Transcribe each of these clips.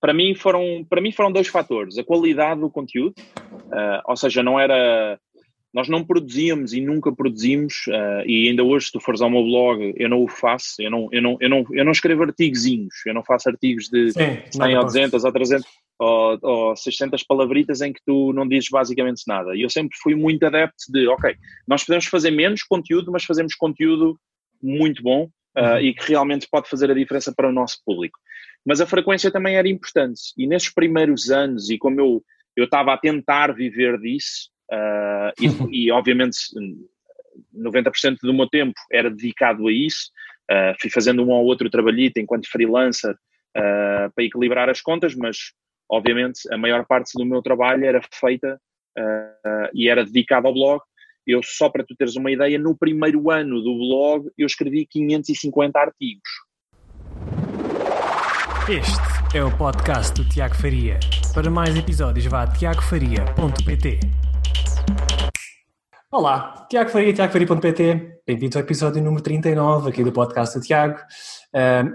para mim foram para mim foram dois fatores. A qualidade do conteúdo uh, ou seja não era nós não produzíamos e nunca produzimos uh, e ainda hoje se tu fores ao meu blog eu não o faço eu não eu não eu não eu não escrevo artigozinhos eu não faço artigos de Sim, 100 ou 200 ou 300 ou, ou 600 palavritas em que tu não dizes basicamente nada. E eu sempre fui muito adepto de ok nós podemos fazer menos conteúdo mas fazemos conteúdo muito bom uh, uhum. e que realmente pode fazer a diferença para o nosso público mas a frequência também era importante. E nesses primeiros anos, e como eu eu estava a tentar viver disso, uh, e, e, obviamente 90% do meu tempo era dedicado a isso, uh, fui fazendo um ou outro trabalhito enquanto freelancer uh, para equilibrar as contas, mas obviamente a maior parte do meu trabalho era feita e era dedicado ao blog. Eu, só para tu teres uma ideia, no primeiro ano do blog eu escrevi 550 artigos. Este é o podcast do Tiago Faria. Para mais episódios, vá a tiagofaria.pt. Olá, Tiago Faria, tiagofaria.pt. Bem-vindos ao episódio número 39 aqui do podcast do Tiago.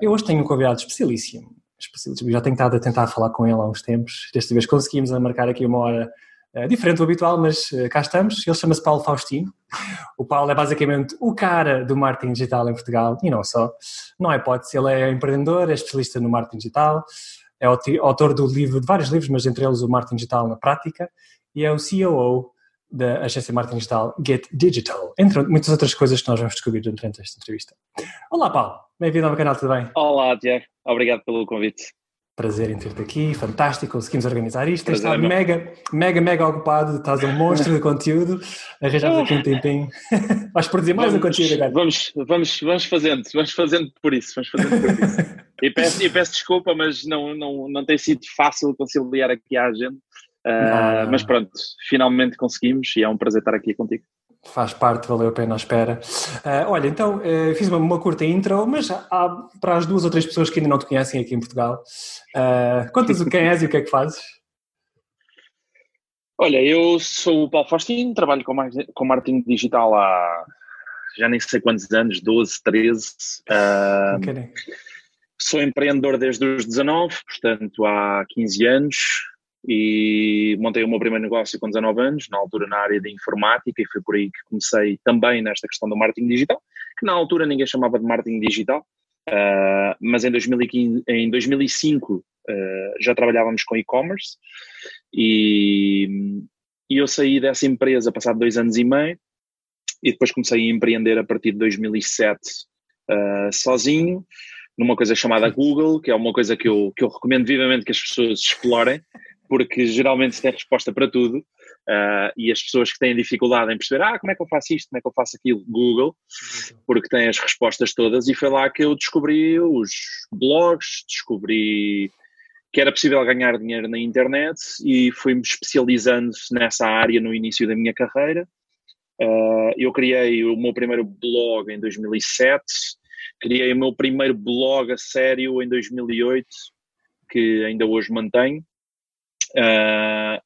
eu hoje tenho um convidado especialíssimo. especialíssimo. Já tenho estado a tentar falar com ele há uns tempos. Desta vez conseguimos marcar aqui uma hora é diferente do habitual, mas uh, cá estamos. Ele chama-se Paulo Faustino. O Paulo é basicamente o cara do marketing digital em Portugal e não só. Não é hipótese, ele é empreendedor, é especialista no marketing digital, é autor do livro, de vários livros, mas entre eles o Marketing Digital na Prática, e é o CEO da agência marketing digital Get Digital, entre muitas outras coisas que nós vamos descobrir durante esta entrevista. Olá, Paulo. Bem-vindo ao meu canal, tudo bem? Olá, Tiago. Obrigado pelo convite. Prazer em ter-te aqui, fantástico, conseguimos organizar isto. Prazer, está mega, mega, mega ocupado, estás um monstro de conteúdo, arranjamos aqui um tempinho. Vais produzir mais vamos, um conteúdo agora. Vamos, vamos, vamos fazendo, vamos fazendo por isso, vamos fazendo por isso. e, peço, e peço desculpa, mas não, não, não tem sido fácil conciliar aqui a agenda. Uh, mas pronto, finalmente conseguimos e é um prazer estar aqui contigo faz parte, valeu a pena a espera. Uh, olha, então, uh, fiz uma, uma, curta intro, mas há para as duas ou três pessoas que ainda não te conhecem aqui em Portugal. Uh, Contas o quem és e o que é que fazes? Olha, eu sou o Paulo Faustino, trabalho com, com marketing digital há já nem sei quantos anos, 12, 13. Uh, okay. Sou empreendedor desde os 19, portanto há 15 anos e montei o meu primeiro negócio com 19 anos, na altura na área de informática, e foi por aí que comecei também nesta questão do marketing digital, que na altura ninguém chamava de marketing digital, uh, mas em, 2015, em 2005 uh, já trabalhávamos com e-commerce e, e eu saí dessa empresa passado dois anos e meio e depois comecei a empreender a partir de 2007 uh, ah, sozinho, numa coisa chamada Google, que é uma coisa que eu, que eu recomendo vivamente que as pessoas explorem, porque geralmente se tem resposta para tudo uh, e as pessoas que têm dificuldade em perceber, ah, como é que eu faço isto, como é que eu faço aquilo, Google, porque tem as respostas todas e foi lá que eu descobri os blogs, descobri que era possível ganhar dinheiro na internet e fui-me especializando nessa área no início da minha carreira. Uh, eu criei o meu primeiro blog em 2007, criei o meu primeiro blog a sério em 2008, que ainda hoje mantenho. Uh,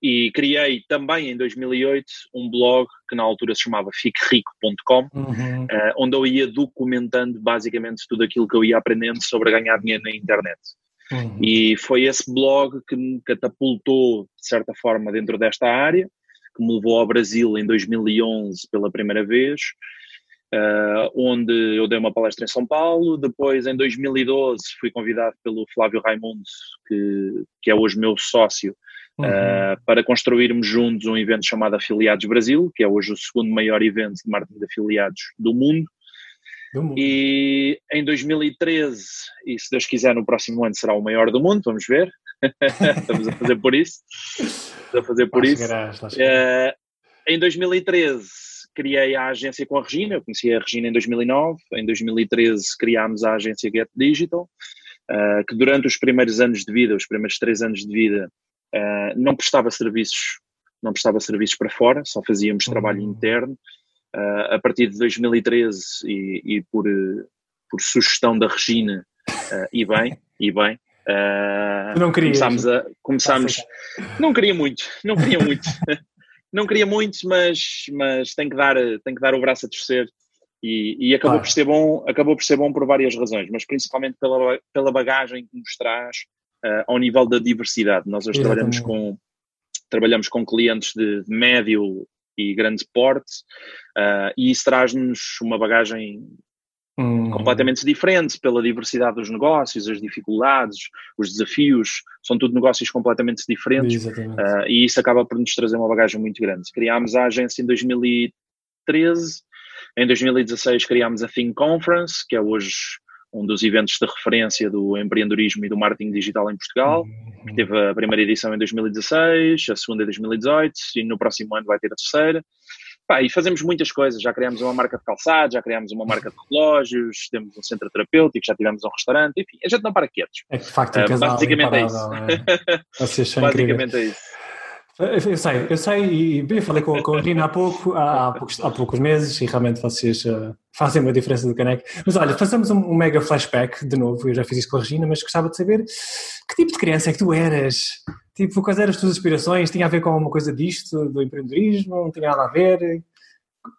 e criei também em 2008 um blog que na altura se chamava fiquerico.com, uhum. uh, onde eu ia documentando basicamente tudo aquilo que eu ia aprendendo sobre ganhar dinheiro na internet. Uhum. E foi esse blog que me catapultou, de certa forma, dentro desta área, que me levou ao Brasil em 2011 pela primeira vez, uh, onde eu dei uma palestra em São Paulo. Depois, em 2012, fui convidado pelo Flávio Raimundo, que, que é hoje meu sócio, uhum. uh, para construirmos juntos um evento chamado Afiliados Brasil, que é hoje o segundo maior evento de marketing de afiliados do mundo. do mundo. E em 2013, e se Deus quiser, no próximo ano será o maior do mundo, vamos ver. Estamos a fazer por isso. Estamos a fazer por lá isso. Chegarás, uh, em 2013 criei a agência com a Regina, eu conheci a Regina em 2009, em 2013 criámos a agência Get Digital, uh, que durante os primeiros anos de vida, os primeiros três anos de vida, uh, não prestava serviços, não prestava serviços para fora, só fazíamos uhum. trabalho interno. Uh, a partir de 2013 e, e por, por sugestão da Regina, e bem, e bem, Uh, não queria. Começámos a. Começámos. Não queria muito, não queria muito. não queria muito, mas, mas tem, que dar, tem que dar o braço a torcer e, e acabou, claro. por ser bom, acabou por ser bom por várias razões, mas principalmente pela, pela bagagem que nos traz uh, ao nível da diversidade. Nós hoje trabalhamos com, trabalhamos com clientes de médio e grande porte uh, e isso traz-nos uma bagagem Hum. completamente diferentes pela diversidade dos negócios, as dificuldades, os desafios, são tudo negócios completamente diferentes uh, e isso acaba por nos trazer uma bagagem muito grande. Criámos a agência em 2013, em 2016 criámos a Think Conference, que é hoje um dos eventos de referência do empreendedorismo e do marketing digital em Portugal, uhum. que teve a primeira edição em 2016, a segunda em 2018 e no próximo ano vai ter a terceira. Pá, e fazemos muitas coisas, já criamos uma marca de calçado, já criamos uma marca de relógios, temos um centro terapêutico, já tivemos um restaurante, enfim, a gente não para quietos. É que de facto um uh, basicamente é isso. É? basicamente é isso. Eu sei, eu sei, e bem, falei com, com a Rina há pouco, há, poucos, há poucos meses, e realmente vocês uh, fazem uma diferença do caneco. Mas olha, façamos um, um, mega flashback de novo, eu já fiz isso com a Regina, mas gostava de saber que tipo de criança é que tu eras? Tipo, quais eram as tuas aspirações? Tinha a ver com alguma coisa disto, do empreendedorismo? Não tinha nada a ver?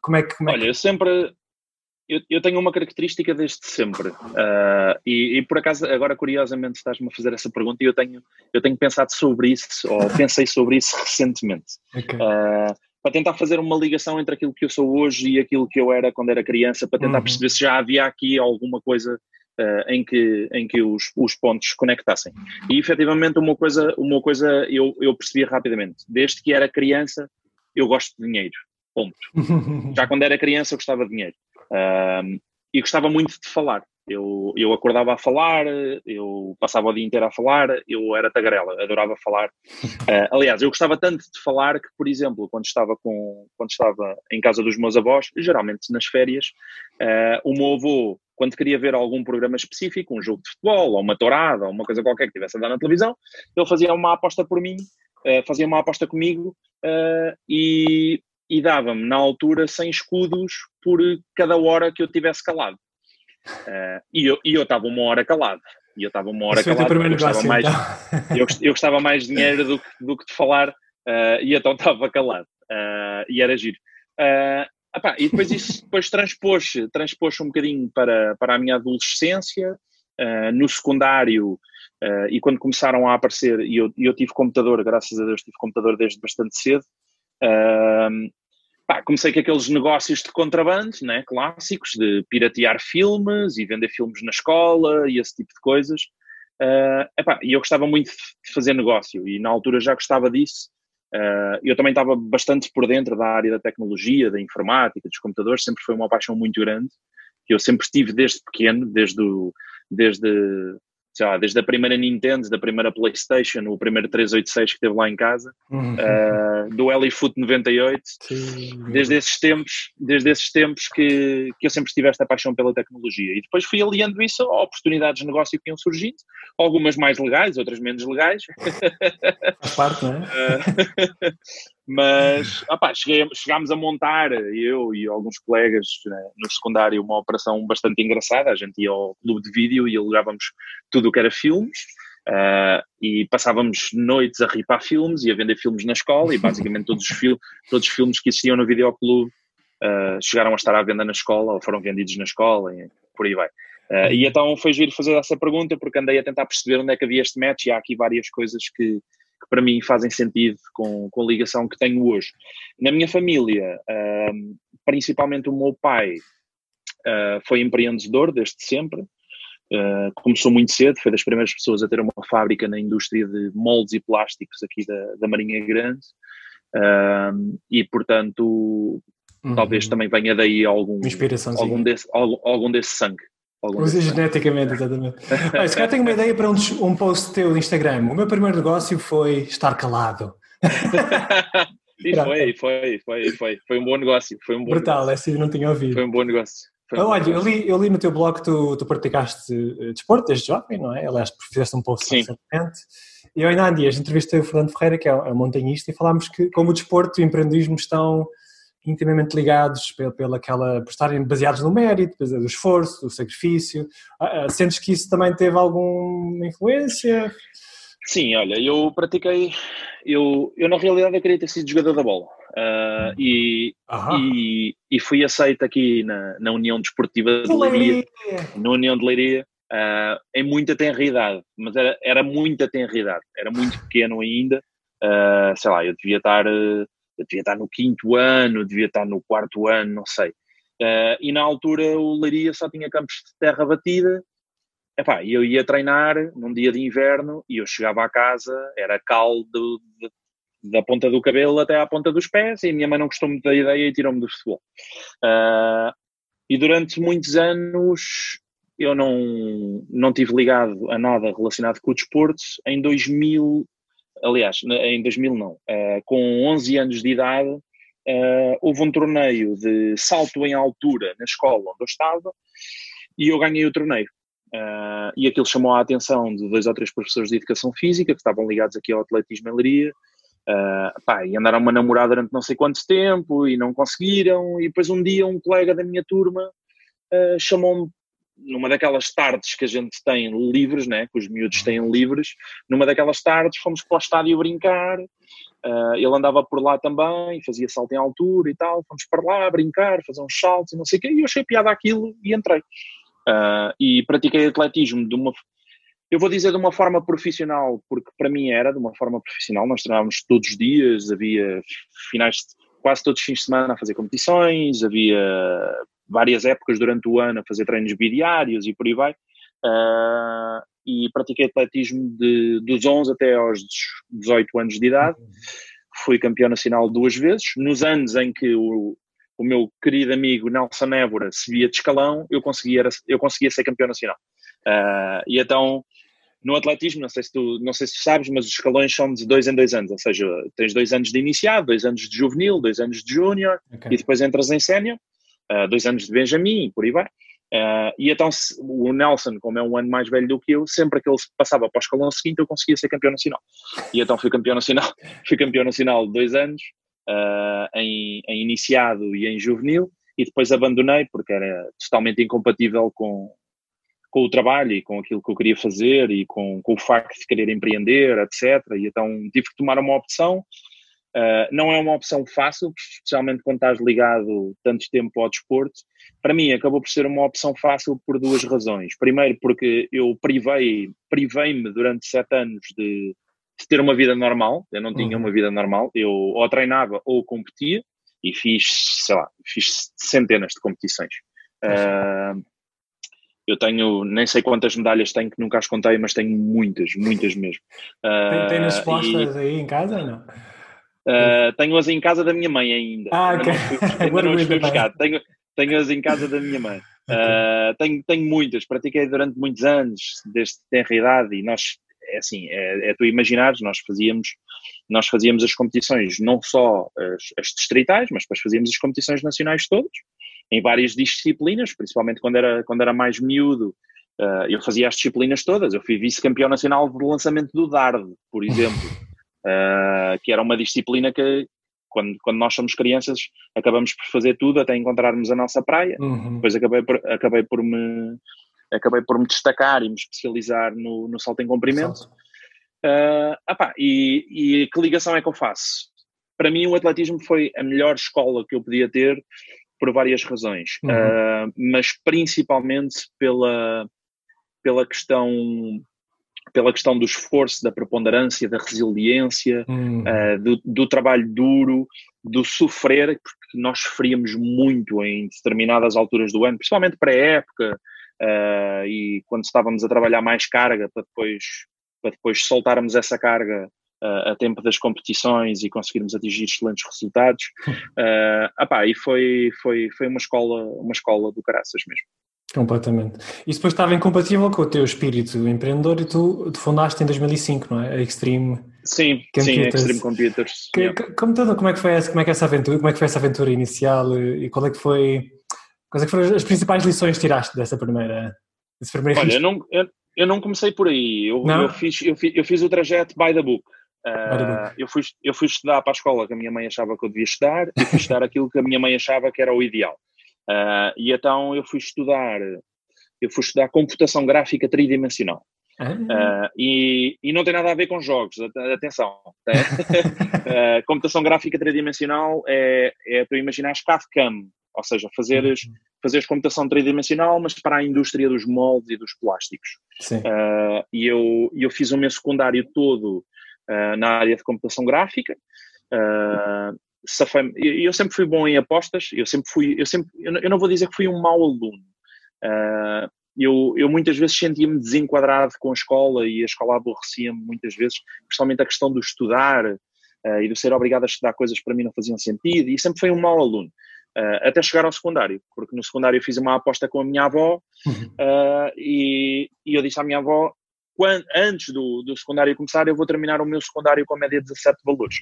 Como é que. Como é que... Olha, eu sempre. Eu, eu, tenho uma característica desde sempre. Uh, e, e, por acaso, agora curiosamente estás-me a fazer essa pergunta e eu tenho, eu tenho pensado sobre isso, ou pensei sobre isso recentemente. Okay. Uh, para tentar fazer uma ligação entre aquilo que eu sou hoje e aquilo que eu era quando era criança, para tentar uhum. perceber se já havia aqui alguma coisa uh, em que, em que os, os pontos conectassem. E efetivamente uma coisa, uma coisa eu, eu percebi rapidamente, desde que era criança eu gosto de dinheiro, ponto. Já quando era criança eu gostava de dinheiro. Uh, e gostava muito de falar. Eu, eu acordava a falar, eu passava o dia inteiro a falar, eu era tagarela, adorava falar. Uh, aliás, eu gostava tanto de falar que, por exemplo, quando estava, com, quando estava em casa dos meus avós, geralmente nas férias, uh, o meu avô quando queria ver algum programa específico, um jogo de futebol, ou uma tourada, ou uma coisa qualquer que tivesse a dar na televisão, ele fazia uma aposta por mim, uh, fazia uma aposta comigo e, e dava-me, na altura, 100 escudos por cada hora que eu tivesse calado. Uh, e eu estava uma hora calado. E eu estava uma hora calado. Eu gostava, mais, então. eu, eu gostava mais dinheiro do, do que de falar, e então estava calado. e era giro. Uh, Epá, e depois isso depois transpôs, transpôs um bocadinho para, para a minha adolescência, uh, no secundário, uh, e quando começaram a aparecer, e eu, eu tive computador, graças a Deus tive computador desde bastante cedo, uh, pá, comecei com aqueles negócios de contrabando, né, clássicos, de piratear filmes e vender filmes na escola e esse tipo de coisas. Uh, epá, e eu gostava muito de fazer negócio, e na altura já gostava disso, Uh, eu também estava bastante por dentro da área da tecnologia, da informática, dos computadores, sempre foi uma paixão muito grande, que eu sempre tive desde pequeno, desde, o, desde sei lá, desde a primeira Nintendo, da primeira Playstation, o primeiro 386 que teve lá em casa, uhum. uh, do Elifoot 98, Sim. desde esses tempos, desde esses tempos que, que eu sempre tive esta paixão pela tecnologia. E depois fui aliando isso a oportunidades de negócio que iam surgindo, algumas mais legais, outras menos legais. A parte, não é? Uh, mas opá, cheguei, chegámos a montar, eu e alguns colegas né, no secundário, uma operação bastante engraçada. A gente ia ao clube de vídeo e alugávamos tudo o que era filmes. Uh, e passávamos noites a ripar filmes e a vender filmes na escola e basicamente todos os, fil todos os filmes que existiam no videoclube uh, chegaram a estar à venda na escola ou foram vendidos na escola e por aí vai. Uh, e então foi giro fazer essa pergunta porque andei a tentar perceber onde é que havia este match e há aqui várias coisas que, que para mim fazem sentido com, com a ligação que tenho hoje. Na minha família, uh, principalmente o meu pai uh, foi empreendedor desde sempre, uh, começou muito cedo, foi das primeiras pessoas a ter uma fábrica na indústria de moldes e plásticos aqui da, da Marinha Grande, e portanto uhum. talvez também venha daí algum, algum, desse, algum, algum desse sangue. Usa geneticamente, exatamente. Olha, se calhar tenho uma ideia para um, um post teu de Instagram. O meu primeiro negócio foi estar calado. e foi, foi, foi, foi. Foi um bom negócio. Foi um bom Brutal, negócio. essa não tinha ouvido. Foi um bom negócio. Um Olha, eu li, eu li no teu blog que tu, tu praticaste eh, desporto desde jovem, não é? Aliás, fizeste um post recentemente. E eu ainda há dias entrevistei o Fernando Ferreira, que é um montanhista, e falámos que como o desporto e o empreendedorismo estão intimamente ligados pela, pela aquela, por estarem baseados no mérito, do esforço, do sacrifício. Ah, ah, sentes que isso também teve alguma influência? Sim, olha, eu pratiquei, eu, eu na realidade eu queria ter sido jogador da bola. Uh, e, e, e, fui aceito aqui na, na União Desportiva de Leiria, na União de Leiria, uh, em muita tenridade, mas era, era muita tenridade, era muito pequeno ainda, uh, sei lá, eu devia estar, eu devia estar no quinto ano, devia estar no quarto ano, não sei. e na altura o Leiria só tinha campos de terra batida, Epá, eu ia treinar num dia de inverno e eu chegava à casa, era caldo de, da ponta do cabelo até à ponta dos pés e a minha mãe não gostou muito da ideia e tirou-me do futebol. Uh, e durante muitos anos eu não, não tive ligado a nada relacionado com o desporto. Em 2000, aliás, em 2000 não, uh, com 11 anos de idade, uh, houve um torneio de salto em altura na escola onde eu estava e eu ganhei o torneio. Uh, e aquilo chamou a atenção de dois ou três professores de educação física que estavam ligados aqui ao atletismo em Leiria. Uh, pá, e andaram uma namorada durante não sei quanto tempo e não conseguiram. E depois um dia um colega da minha turma uh, chamou-me numa daquelas tardes que a gente tem livres, né, que os miúdos têm livres, numa daquelas tardes fomos para o estádio brincar, uh, ele andava por lá também, fazia salto em altura e tal, fomos para lá brincar, fazer uns saltos e não sei o quê, e eu achei piada aquilo e entrei. Uh, e pratiquei atletismo de uma, eu vou dizer de uma forma profissional, porque para mim era de uma forma profissional, nós treinávamos todos os dias, havia finais, quase todos os fins de semana a fazer competições, havia várias épocas durante o ano a fazer treinos bidiários e por aí vai. Uh, e pratiquei atletismo de, dos 11 até aos 18 anos de idade. Fui campeão nacional duas vezes. Nos anos em que o, o meu querido amigo Nelson Évora se via de escalão, eu conseguia, eu conseguia ser campeão nacional. Uh, e então, no atletismo, não sei, se tu, não sei se tu sabes, mas os escalões são de dois em dois anos, ou seja, tens dois anos de iniciado, dois anos de juvenil, dois anos de júnior, okay. e depois entras em sénior, uh, dois anos de Benjamin, e por aí vai. Uh, e então o Nelson, como é um ano mais velho do que eu, sempre que ele passava para o escalão seguinte, eu conseguia ser campeão nacional. E então fui campeão nacional, fui campeão nacional dois anos, uh, em, em, iniciado e em juvenil, e depois abandonei porque era totalmente incompatível com, com o trabalho e com aquilo que eu queria fazer e com, com o facto de querer empreender, etc. E então tive que tomar uma opção. Uh, não é uma opção fácil, especialmente quando estás ligado tanto tempo ao desporto. Para mim, acabou por ser uma opção fácil por duas razões. Primeiro, porque eu privei, privei-me durante sete anos de, de ter uma vida normal, eu não tinha uhum. uma vida normal, eu ou treinava ou competia e fiz, sei lá, fiz centenas de competições. Uh, eu tenho, nem sei quantas medalhas tenho, que nunca as contei, mas tenho muitas, muitas mesmo. Uh, tem, tem nas expostas e, aí em casa ou não? Uh, tenho-as em casa da minha mãe ainda. Ah, ok. Ainda não, fui, buscar. Tenho, tenho-as em casa da minha mãe. Uh, tenho, tenho muitas, pratiquei durante muitos anos, desde tenra idade, e nós é assim, é, é tu imaginares, nós fazíamos, nós fazíamos as competições, não só as, as distritais, mas depois fazíamos as competições nacionais todas, em várias disciplinas, principalmente quando era, quando era mais miúdo, uh, eu fazia as disciplinas todas, eu fui vice-campeão nacional de lançamento do DARD, por exemplo, uh, que era uma disciplina que, quando, quando nós somos crianças, acabamos por fazer tudo até encontrarmos a nossa praia. Uhum. Depois acabei por, acabei por me acabei por me destacar e me especializar no, no salto em comprimento. Uh, apá, e, e que ligação é que eu faço? Para mim, o atletismo foi a melhor escola que eu podia ter por várias razões, uhum. uh, mas principalmente pela, pela questão pela questão do esforço, da preponderância, da resiliência, uhum. uh, do, do, trabalho duro, do sofrer, porque nós sofríamos muito em determinadas alturas do ano, principalmente para a época, uh, e quando estávamos a trabalhar mais carga para depois, para depois soltarmos essa carga uh, a tempo das competições e conseguirmos atingir excelentes resultados. Uh, apá, e foi, foi, foi uma escola, uma escola do caraças mesmo. Completamente. Isso depois estava incompatível com o teu espírito empreendedor e tu, fundaste em 2005, não é? A Extreme Sim, Computers. sim, Extreme Computers. Que, yeah. como, todo, como, é que foi essa, como é que é essa aventura, como é que foi essa aventura inicial e qual é que foi Quais é foram as principais lições que tiraste dessa primeira? Desse primeiro Olha, eu não, eu, eu, não comecei por aí. Eu, eu, fiz, eu, fiz, eu fiz o trajeto by the book. Uh, eu, fui, eu fui estudar para a escola que a minha mãe achava que eu devia estudar e fui estudar aquilo que a minha mãe achava que era o ideal. Uh, e então eu fui estudar, eu fui estudar computação gráfica tridimensional. Uh, e, e, não tem nada a ver com jogos, atenção. uh, computação gráfica tridimensional é, é tu imaginares CAD-CAM, ou seja, fazeres, uhum. fazeres computação tridimensional, mas para a indústria dos moldes e dos plásticos. Uh, e eu, eu fiz o meu secundário todo na área de computação gráfica. Uh, eu sempre fui bom em apostas, eu sempre fui, eu sempre, eu não vou dizer que fui um mau aluno. Uh, eu, eu muitas vezes sentia-me desenquadrado com a escola e a escola aborrecia-me muitas vezes, principalmente a questão do estudar uh, e do ser obrigado a estudar coisas que para mim não faziam sentido, e sempre fui um mau aluno. Uh, até chegar ao secundário, porque no secundário eu fiz uma aposta com a minha avó uhum. uh, e, e, eu disse à minha avó: quando, antes do, do secundário começar, eu vou terminar o meu secundário com a média de 17 valores.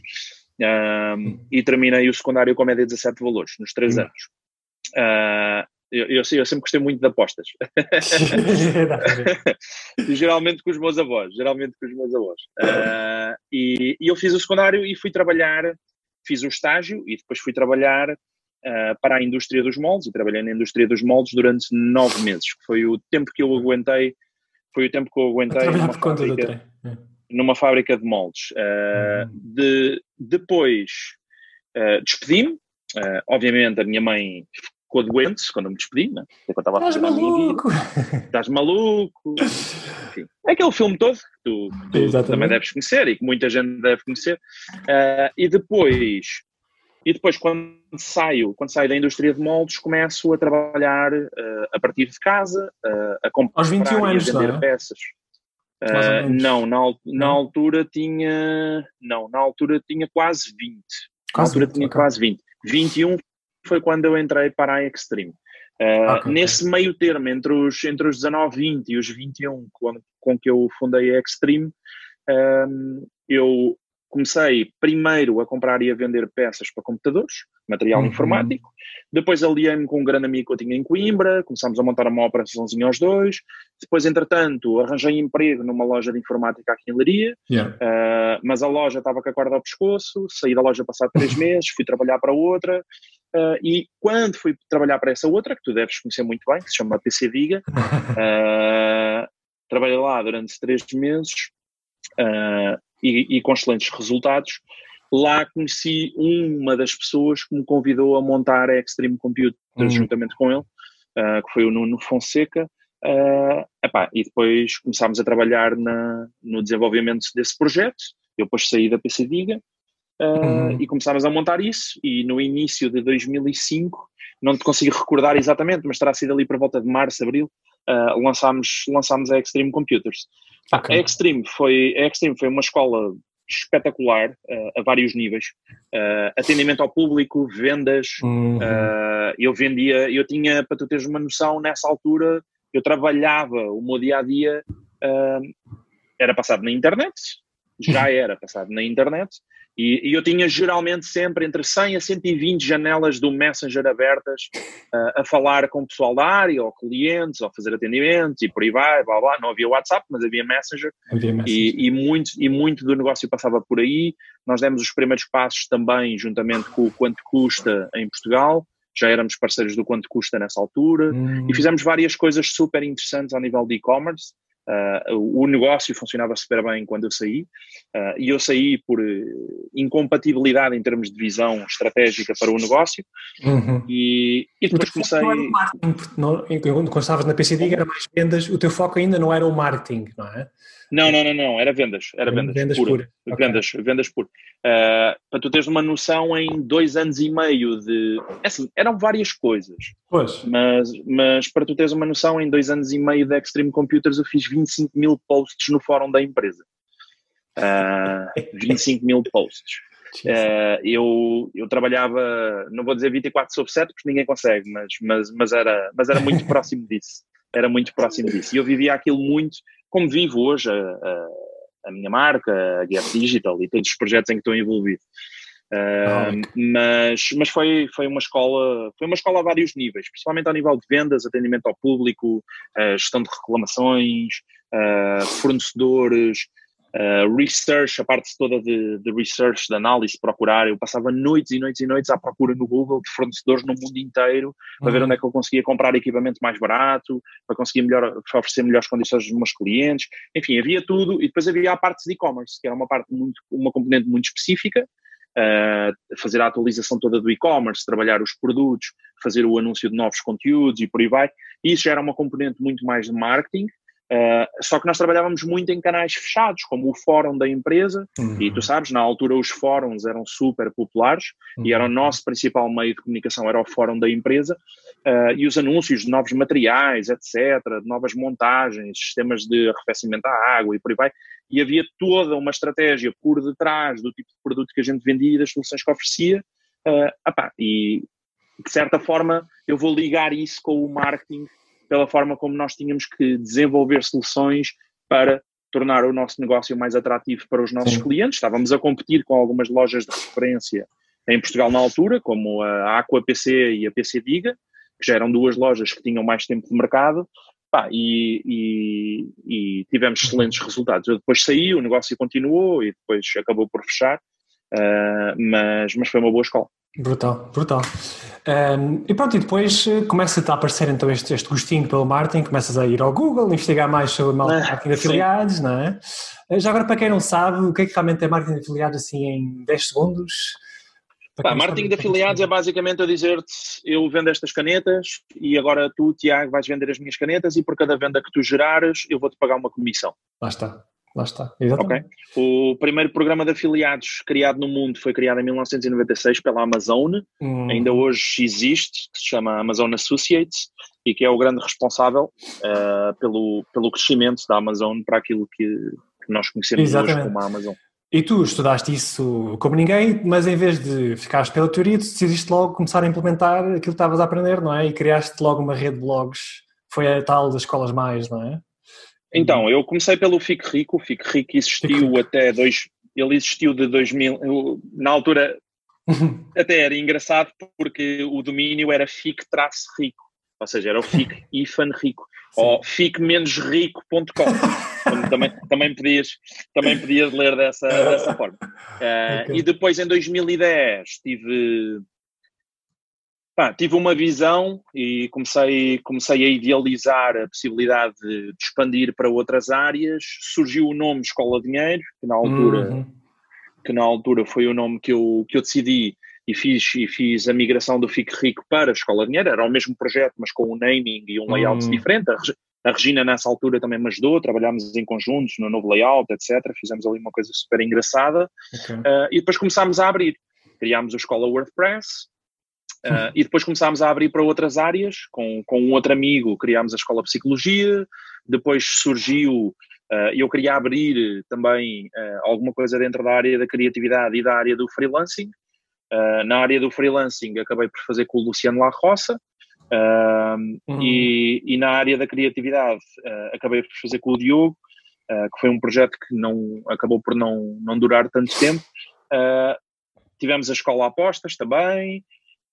Uhum. E terminei o secundário com a média de 17 valores, nos 3 uhum. anos. Uh, eu, eu, eu, sempre gostei muito de apostas. geralmente com os meus avós, geralmente com os meus avós. Uh, e, e, eu fiz o secundário e fui trabalhar, fiz o estágio e depois fui trabalhar uh, para a indústria dos moldes e trabalhei na indústria dos moldes durante nove meses, que foi o tempo que eu aguentei, foi o tempo que eu aguentei numa fábrica, é. Numa fábrica de moldes. Uh, de, depois despedi-me, Uh, obviamente a minha mãe ficou doente quando eu me despedi, né? Estava Estás maluco! Estás maluco! Enfim, é aquele filme todo que tu, que tu também deves conhecer e que muita gente deve conhecer. Uh, e depois, e depois quando saio, quando saio da indústria de moldes, começo a trabalhar uh, a partir de casa, uh, a comprar Aos 21 anos, e a vender não é? peças. Uh, não, na, na altura tinha. Não, na altura tinha quase 20. Quase na altura 20, tinha okay. quase 20. 21 foi quando eu entrei para a Extreme. Uh, okay, nesse okay. meio termo, entre os, entre os 19, 20 e os 21 com, com que eu fundei a Extreme, uh, eu comecei primeiro a comprar e a vender peças para computadores, material uhum. informático, depois aliei-me com um grande amigo que eu tinha em Coimbra, começámos a montar uma operaçãozinha aos dois, depois entretanto arranjei emprego numa loja de informática aqui em Leiria, yeah. uh, mas a loja estava com a corda ao pescoço, saí da loja passado três meses, fui trabalhar para outra, Uh, e quando fui trabalhar para essa outra, que tu deves conhecer muito bem, que se chama PC Diga, uh, trabalhei lá durante três meses. Uh, e, e, com excelentes resultados. Lá conheci uma das pessoas que me convidou a montar a Extreme Computer uhum. juntamente com ele, que foi o Nuno Fonseca. Epá, e depois começámos a trabalhar na, no desenvolvimento desse projeto. Eu depois saí da PC Diga, Uh, uhum. e começámos a montar isso e no início de 2005 não te consigo recordar exatamente mas terá sido ali por volta de março, abril uh, lançámos, lançámos a Extreme Computers okay. a, Extreme foi, a Extreme foi uma escola espetacular uh, a vários níveis atendimento ao público, vendas uhum. eu vendia, eu tinha para tu teres uma noção nessa altura eu trabalhava o meu dia a dia era passado na internet já era passado na internet e, e, eu tinha geralmente sempre entre 100 a 120 janelas do Messenger abertas uh, a falar com o pessoal da área, ou clientes, ou fazer atendimentos e por aí vai, blá blá. Não havia WhatsApp, mas havia Messenger. Havia Messenger. E, e, muito, e muito do negócio passava por aí. Nós demos os primeiros passos também, juntamente com o Quanto Custa em Portugal. Já éramos parceiros do Quanto Custa nessa altura. Hum. E fizemos várias coisas super interessantes ao nível de e-commerce. Uh, o negócio funcionava super bem quando eu saí uh, e eu saí por uh, incompatibilidade em termos de visão estratégica para o negócio uhum. e, e depois comecei... Não era o marketing, quando estavas na PCD era mais vendas, o teu foco ainda não era o marketing, não é? Não, não, não, não, era vendas, era vendas, vendas puro, puro. Okay. vendas, vendas puro. Uh, para tu teres uma noção, em dois anos e meio de, é assim, eram várias coisas, pois. Mas, mas para tu teres uma noção, em dois anos e meio da Extreme Computers eu fiz 25 mil posts no fórum da empresa, uh, ah, 25 mil posts. Uh, eu, eu trabalhava, não vou dizer 24 sobre 7 porque ninguém consegue, mas, mas, mas, era, mas era muito próximo disso. Era muito próximo disso. E eu vivia aquilo muito como vivo hoje a, a, a minha marca, a Gap Digital e todos os projetos em que estou envolvido. Uh, mas mas foi, foi uma escola foi uma escola a vários níveis, principalmente ao nível de vendas, atendimento ao público, uh, gestão de reclamações, uh, fornecedores, Uh, research, a parte toda de, de, research, de análise, procurar. Eu passava noites e noites e noites à procura no Google de fornecedores no mundo inteiro para ver uhum. onde é que eu conseguia comprar equipamento mais barato, para conseguir melhor, para oferecer melhores condições aos meus clientes. Enfim, havia tudo e depois havia a parte de e-commerce, que era uma parte muito, uma componente muito específica. uh, fazer a atualização toda do e-commerce, trabalhar os produtos, fazer o anúncio de novos conteúdos e por aí vai. E isso já era uma componente muito mais de marketing, Uh, só que nós trabalhávamos muito em canais fechados, como o fórum da empresa, uhum. e tu sabes, na altura os fóruns eram super populares uhum. e era o nosso principal meio de comunicação, era o fórum da empresa, uh, e os anúncios de novos materiais, etc., de novas montagens, sistemas de arrefecimento à água e por aí vai, e havia toda uma estratégia por detrás do tipo de produto que a gente vendia e das soluções que oferecia, uh, apá, e de certa forma eu vou ligar isso com o marketing pela forma como nós tínhamos que desenvolver soluções para tornar o nosso negócio mais atrativo para os nossos Sim. clientes. Estávamos a competir com algumas lojas de referência em Portugal na altura, como a Aqua PC e a PC Diga, que já eram duas lojas que tinham mais tempo de mercado, pá, e, e, e, tivemos excelentes resultados. Eu depois saí, o negócio continuou e depois acabou por fechar, uh, mas, mas foi uma boa escola. Brutal, brutal. Um, e pronto, e depois eh, começa a aparecer então este, este gostinho pelo marketing, começas a ir ao Google, investigar mais sobre marketing de afiliados, não é? Eh, já agora, para quem não sabe, o que é que realmente é marketing de afiliados assim em 10 segundos? Pá, marketing de afiliados é basicamente eu dizer-te, eu vendo estas canetas e agora tu, Tiago, vais vender as minhas canetas e por cada venda que tu gerares eu vou-te pagar uma comissão. Lá está. Lá está, exatamente. Okay. O primeiro programa de afiliados criado no mundo foi criado em 1996 pela Amazon, hum. ainda hoje existe, que se chama Amazon Associates, e que é o grande responsável uh, pelo, pelo crescimento da Amazon para aquilo que, que nós conhecemos exatamente. hoje como a Amazon. E tu estudaste isso como ninguém, mas em vez de ficares pela teoria, tu decidiste logo começar a implementar aquilo que estavas a aprender, não é? E criaste logo uma rede de blogs, foi a tal das escolas mais, não é? Então, eu comecei pelo Fique Rico. O Fique Rico existiu até dois. Ele existiu de 2000. Na altura, até era engraçado porque o domínio era fique-rico. Ou seja, era o fique ifan rico. Ou fique-rico.com. também, também, podias, também podias ler dessa, dessa forma. Uh, okay. E depois, em 2010, tive Pá, tive uma visão e comecei, comecei a idealizar a possibilidade de, de, expandir para outras áreas. Surgiu o nome Escola Dinheiro, que na altura, uhum. que na altura foi o nome que eu, que eu decidi e fiz, e fiz a migração do Fique Rico para a Escola Dinheiro. Era o mesmo projeto, mas com um naming e um layout uhum. diferente. A, Regina, nessa altura, também me ajudou. Trabalhámos em conjuntos no novo layout, etc. Fizemos ali uma coisa super engraçada. Okay. Uh, e depois começámos a abrir. Criámos a Escola WordPress Uh, e depois começámos a abrir para outras áreas, com, com um outro amigo criámos a Escola de Psicologia, depois surgiu, uh, eu queria abrir também uh, alguma coisa dentro da área da criatividade e da área do freelancing. na área do freelancing acabei por fazer com o Luciano La Roça, uhum. e, e, na área da criatividade acabei por fazer com o Diogo, que foi um projeto que não acabou por não, não durar tanto tempo. tivemos a Escola Apostas também,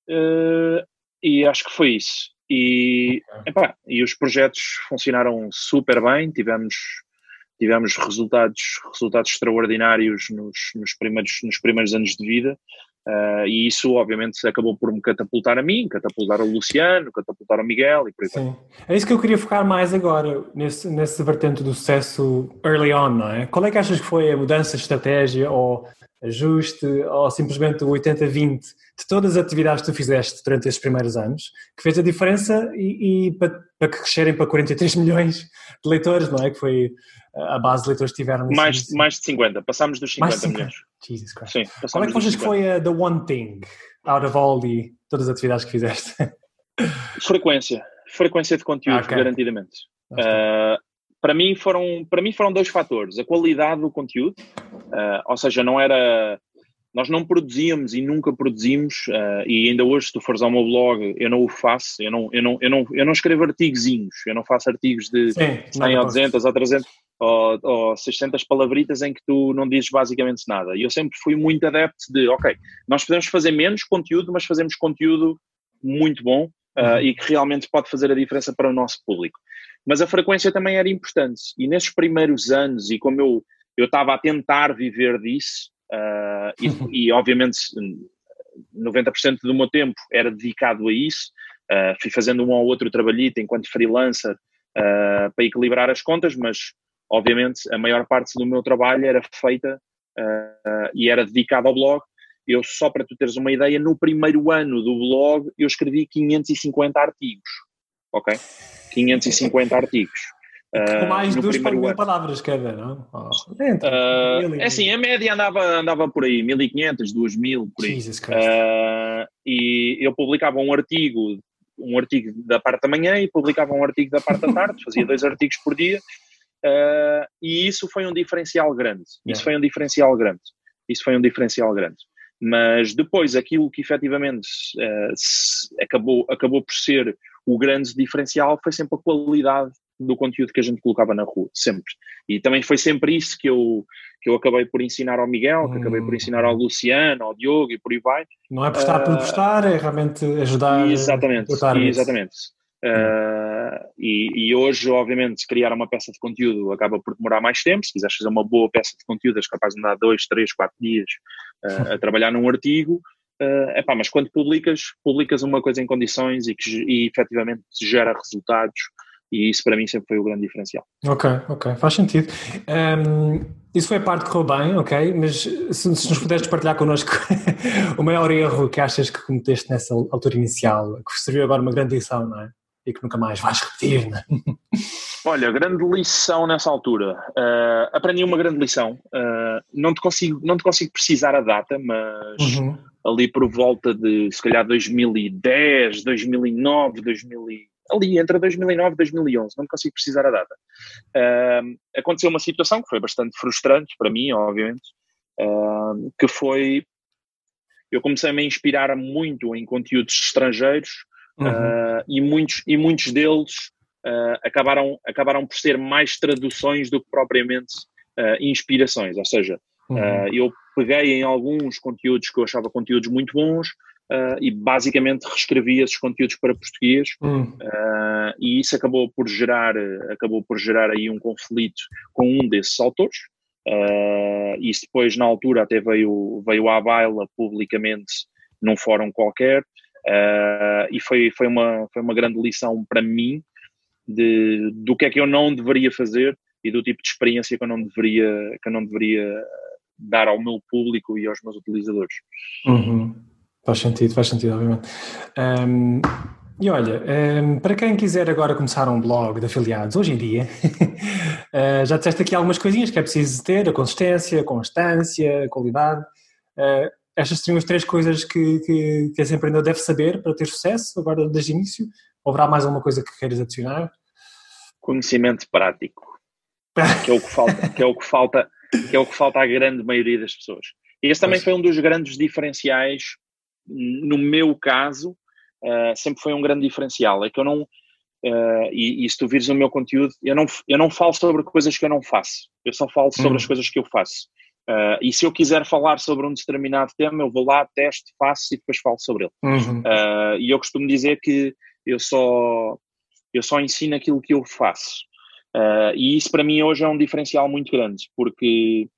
Uh, e acho que foi isso. E, epá, e os projetos funcionaram super bem, tivemos, tivemos resultados, resultados extraordinários nos, nos, primeiros, nos primeiros anos de vida. Uh, e isso, obviamente, acabou por me catapultar a mim, catapultar o Luciano, catapultar o Miguel e por aí Sim. É isso que eu queria focar mais agora, nesse, nesse vertente do sucesso early on, não é? Qual é que achas que foi a mudança de estratégia ou ajuste ou simplesmente o 80-20 de todas as atividades que tu fizeste durante estes primeiros anos, que fez a diferença e, e para, para crescerem para 43 milhões de leitores, não é? Que foi a base de leitores que tiveram. Mais, mais de 50, passámos dos 50, 50. milhões. Jesus Christ. Sim, Qual é que achas que foi a the one thing out of all the, todas as atividades que fizeste? Frequência. Frequência de conteúdo, ah, okay. garantidamente. Uh, para mim foram para mim foram dois fatores a qualidade do conteúdo uh, ou seja não era nós não produzíamos e nunca produzimos uh, e ainda hoje se tu fores ao meu blog eu não o faço eu não eu não eu não, eu não escrevo artigozinhos eu não faço artigos de Sim, 100 ou 200 ou 300 ou, ou 600 palavritas em que tu não dizes basicamente nada e eu sempre fui muito adepto de ok nós podemos fazer menos conteúdo mas fazemos conteúdo muito bom uh, uhum. e que realmente pode fazer a diferença para o nosso público mas a frequência também era importante. E nesses primeiros anos, e como eu, eu estava a tentar viver disso, uh, e, e, obviamente 90% do meu tempo era dedicado a isso, uh, fui fazendo um ou outro trabalhito enquanto freelancer uh, para equilibrar as contas, mas obviamente a maior parte do meu trabalho era feita e era dedicado ao blog. eu só para tu teres uma ideia, no primeiro ano do blog eu escrevi 550 artigos, ok? 550 artigos. Uh, mais duas para mil palavras cada, não? Oh, uh, é assim, a média andava, andava por aí, 1500, 2000, por aí. Uh, e eu publicava um artigo, um artigo da parte da manhã e publicava um artigo da parte da tarde, fazia dois artigos por dia. Uh, e isso foi um diferencial grande. Isso yeah. foi um diferencial grande. Isso foi um diferencial grande. Mas depois, aquilo que efetivamente acabou, acabou por ser o grande diferencial foi sempre a qualidade do conteúdo que a gente colocava na rua, sempre. E também foi sempre isso que eu, que eu acabei por ensinar ao Miguel, que hum. acabei por ensinar ao Luciano, ao Diogo e por aí vai. Não é postar uh, por postar, é realmente ajudar exatamente, a Exatamente. Uh, e, e, hoje, obviamente, criar uma peça de conteúdo acaba por demorar mais tempo. Se quiseres fazer uma boa peça de conteúdo, és capaz de andar dois, três, quatro dias uh, a trabalhar num artigo. Uh, epá, mas quando publicas, publicas uma coisa em condições e que e, efetivamente gera resultados e isso para mim sempre foi o grande diferencial. Ok, ok, faz sentido. Um, isso foi a parte que correu bem, ok, mas se, se nos puderes partilhar connosco o maior erro que achas que cometeste nessa altura inicial, que serviu agora uma grande lição, não é? E que nunca mais vais repetir, não é? Olha, grande lição nessa altura. Uh, aprendi uma grande lição. Uh, não, te consigo, não te consigo precisar a data, mas uhum. ali por volta de, se calhar, 2010, 2009, 2000 ali entre 2009 e 2011, não consigo precisar a data. Uh, aconteceu uma situação que foi bastante frustrante para mim, obviamente, uh, que foi eu comecei a me inspirar muito em conteúdos estrangeiros uhum. uh, e, muitos, e muitos deles ah, acabaram, acabaram por ser mais traduções do que propriamente inspirações, ou seja, uhum. eu peguei em alguns conteúdos que eu achava conteúdos muito bons, Uh, e basicamente reescrevi esses conteúdos para português hum. uh, e isso acabou por gerar acabou por gerar aí um conflito com um desses autores uh, e isso depois na altura até veio veio à baila publicamente num fórum qualquer e foi foi uma foi uma grande lição para mim de do que é que eu não deveria fazer e do tipo de experiência que eu não deveria que eu não deveria dar ao meu público e aos meus utilizadores. Uhum. Faz sentido, faz sentido, obviamente. Um, e olha, um, para quem quiser agora começar um blog de afiliados, hoje em dia, uh, já disseste aqui algumas coisinhas que é preciso ter, a consistência, a constância, a qualidade. Uh, estas seriam as três coisas que, que, que esse empreendedor deve saber para ter sucesso, agora desde o início. Ou haverá mais alguma coisa que queiras adicionar? Conhecimento prático, que é o que falta, que é o que falta, que é o que falta à grande maioria das pessoas. E esse também foi um dos grandes diferenciais no meu caso, uh, sempre foi um grande diferencial. É que eu não, uh, e, e, se tu vires o meu conteúdo, eu não, eu não falo sobre coisas que eu não faço, eu só falo sobre uhum. as coisas que eu faço. Uh, e se eu quiser falar sobre um determinado tema, eu vou lá, teste, faço e depois falo sobre ele. Uhum. e eu costumo dizer que eu só, eu só ensino aquilo que eu faço. e isso para mim hoje é um diferencial muito grande, porque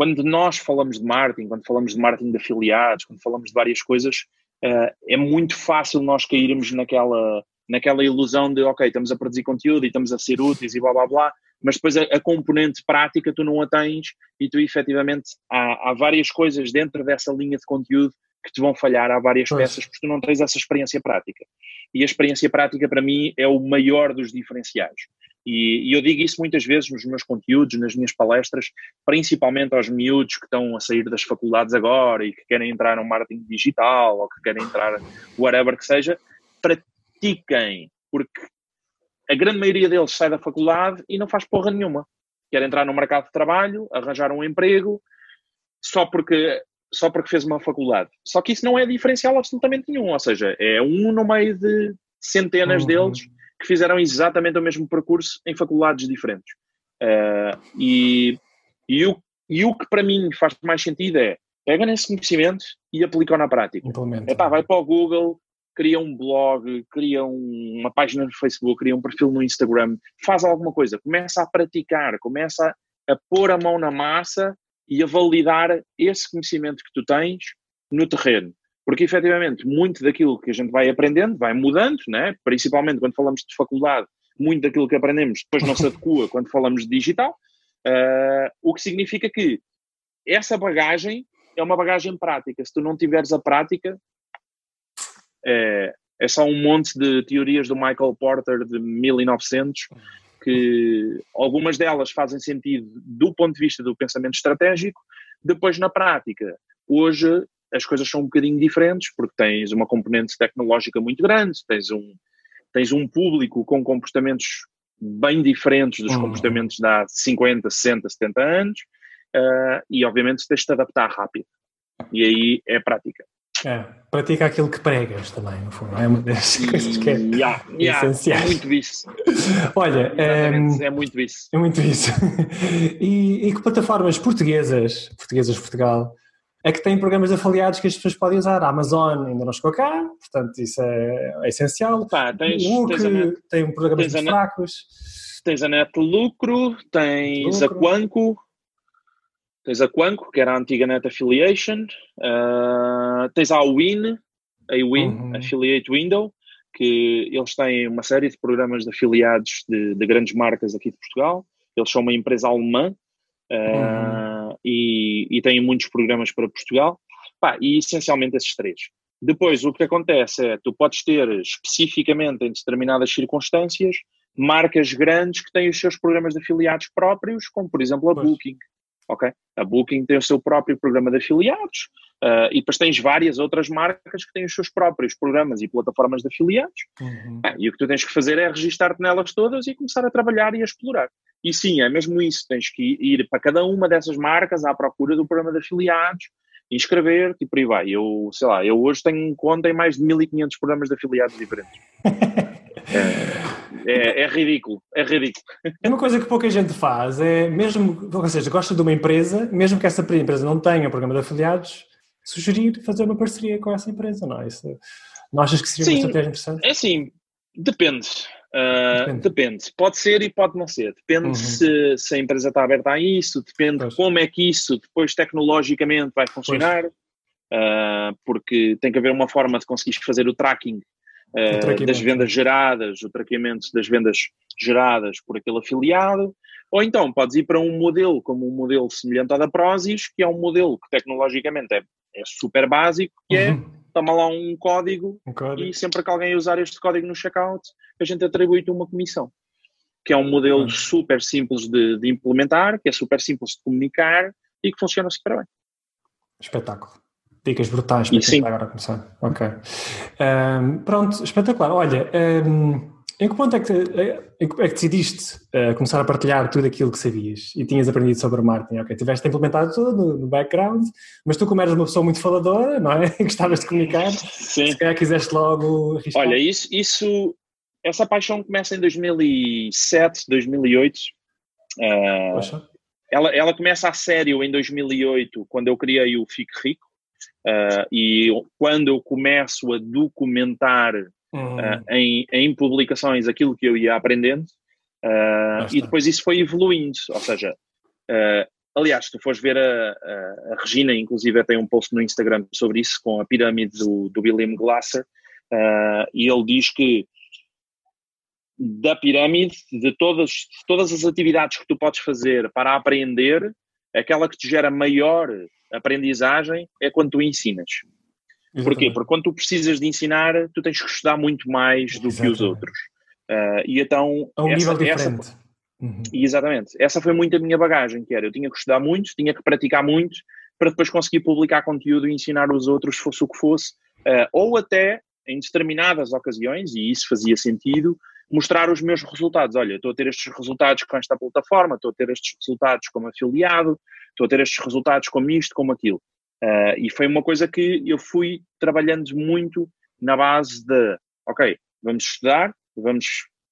quando nós falamos de marketing, quando falamos de marketing de afiliados, quando falamos de várias coisas, uh, é muito fácil nós cairmos naquela, naquela ilusão de, ok, estamos a produzir conteúdo e estamos a ser úteis e blá blá blá, mas depois a, a componente prática tu não a tens e tu efetivamente há, há, várias coisas dentro dessa linha de conteúdo que te vão falhar, há várias pois. peças porque tu não tens essa experiência prática. E a experiência prática para mim é o maior dos diferenciais. E, e, eu digo isso muitas vezes nos meus conteúdos, nas minhas palestras, principalmente aos miúdos que estão a sair das faculdades agora e que querem entrar no marketing digital ou que querem entrar whatever que seja, pratiquem, porque a grande maioria deles sai da faculdade e não faz porra nenhuma. Quer entrar no mercado de trabalho, arranjar um emprego, só porque só porque fez uma faculdade. Só que isso não é diferencial absolutamente nenhum, ou seja, é um no meio de centenas uhum. deles que fizeram exatamente o mesmo percurso em faculdades diferentes. Uh, e, e, o, e o que para mim faz mais sentido é pega nesse conhecimento e aplica-o na prática. Epá, vai para o Google, cria um blog, cria um, uma página no Facebook, cria um perfil no Instagram, faz alguma coisa, começa a praticar, começa a, a pôr a mão na massa e a validar esse conhecimento que tu tens no terreno. Porque efetivamente muito daquilo que a gente vai aprendendo vai mudando, né? principalmente quando falamos de faculdade, muito daquilo que aprendemos depois não se adequa quando falamos de digital, uh, o que significa que essa bagagem é uma bagagem prática. Se tu não tiveres a prática, é, é só um monte de teorias do Michael Porter de 1900 que algumas delas fazem sentido do ponto de vista do pensamento estratégico, depois na prática. Hoje as coisas são um bocadinho diferentes porque tens uma componente tecnológica muito grande, tens um, tens um público com comportamentos bem diferentes dos uhum. comportamentos de há 50, 60, 70 anos uh, e obviamente tens de te adaptar rápido. E aí é prática. É, pratica aquilo que pregas também, no fundo. É uma das coisas que é yeah, yeah, essenciais. É muito isso. Olha, é, é, muito isso. É muito isso. E, e, que plataformas portuguesas, portuguesas de Portugal, é que têm programas afiliados que as pessoas podem usar? A Amazon ainda não chegou cá, portanto isso é, é essencial. Pá, tens, o Luke tens tem programas fracos. Tens a Net Lucro, tens Lucro. a Quanco, Tens a Quanco, que era a antiga Net Affiliation, uh, tens a Win, a Win, uhum. Affiliate Window, que eles têm uma série de programas de afiliados de, de grandes marcas aqui de Portugal. Eles são uma empresa alemã uh, uhum. E, e, têm muitos programas para Portugal. Pá, e essencialmente esses três. Depois, o que acontece é, tu podes ter especificamente em determinadas circunstâncias marcas grandes que têm os seus programas de afiliados próprios, como por exemplo a pois. Booking ok? A Booking tem o seu próprio programa de afiliados uh, e depois tens várias outras marcas que têm os seus próprios programas e plataformas de afiliados. Uhum. Ah, e o que tu tens que fazer é registar-te nelas todas e começar a trabalhar e a explorar. E sim, é mesmo isso, tens que ir para cada uma dessas marcas à procura do programa de afiliados, inscrever-te e por aí vai. Eu, sei lá, eu hoje tenho conta em mais de 1500 programas de afiliados diferentes. é, é, é, ridículo, é ridículo. É uma coisa que pouca gente faz, é mesmo, ou seja, gosta de uma empresa, mesmo que essa empresa não tenha programa de afiliados, sugerir fazer uma parceria com essa empresa, não é? Isso, não achas que seria Sim, uma estratégia interessante? É assim, depende. Uh, depende. depende. Pode ser e pode não ser. Depende uhum. se, se, a empresa está aberta a isso, depende pois. como é que isso depois tecnologicamente vai funcionar, uh, porque tem que haver uma forma de conseguir fazer o tracking uh, das vendas geradas, o traqueamento das vendas geradas por aquele afiliado, ou então podes ir para um modelo como um modelo semelhante ao da Prozis, que é um modelo que tecnologicamente é, é super básico, que é uhum. Toma lá um código, um código, e sempre que alguém usar este código no checkout, a gente atribui-te uma comissão. Que é um modelo super simples de, de implementar, que é super simples de comunicar e que funciona super bem. Espetáculo. Dicas brutais para quem está agora a começar. Ok. Um, pronto, espetacular. Olha, um, em que ponto é que, é que decidiste uh, começar a partilhar tudo aquilo que sabias e tinhas aprendido sobre marketing? Ok, tiveste implementado tudo no, no background, mas tu, como eras uma pessoa muito faladora, não é? Gostavas de comunicar, Sim. se calhar quiseste logo arriscar. Olha, isso, isso, essa paixão começa em 2007, 2008. Uh, ela, ela começa a sério em 2008, quando eu criei o Fique Rico. Uh, e quando eu começo a documentar uhum. uh, em, em, publicações aquilo que eu ia aprendendo, uh, e depois isso foi evoluindo. Ou seja, aliás, se tu fores ver a, a, a, Regina, inclusive tem um post no Instagram sobre isso, com a pirâmide do, do William Glasser, e ele diz que da pirâmide, de todas, de todas as atividades que tu podes fazer para aprender, aquela que te gera maior aprendizagem é quando tu ensinas. Exatamente. Porquê? Porque quando tu precisas de ensinar, tu tens que estudar muito mais do Exatamente. que os outros. Uh, e então. A um essa, nível diferente. Essa, uhum. Exatamente. Essa foi muito a minha bagagem, que era eu tinha que estudar muito, tinha que praticar muito, para depois conseguir publicar conteúdo e ensinar os outros, fosse o que fosse, uh, ou até em determinadas ocasiões, e isso fazia sentido, mostrar os meus resultados. Olha, estou a ter estes resultados com esta plataforma, estou a ter estes resultados como afiliado, estou a ter estes resultados como isto, como aquilo. Uh, e foi uma coisa que eu fui trabalhando muito na base de, ok, vamos estudar, vamos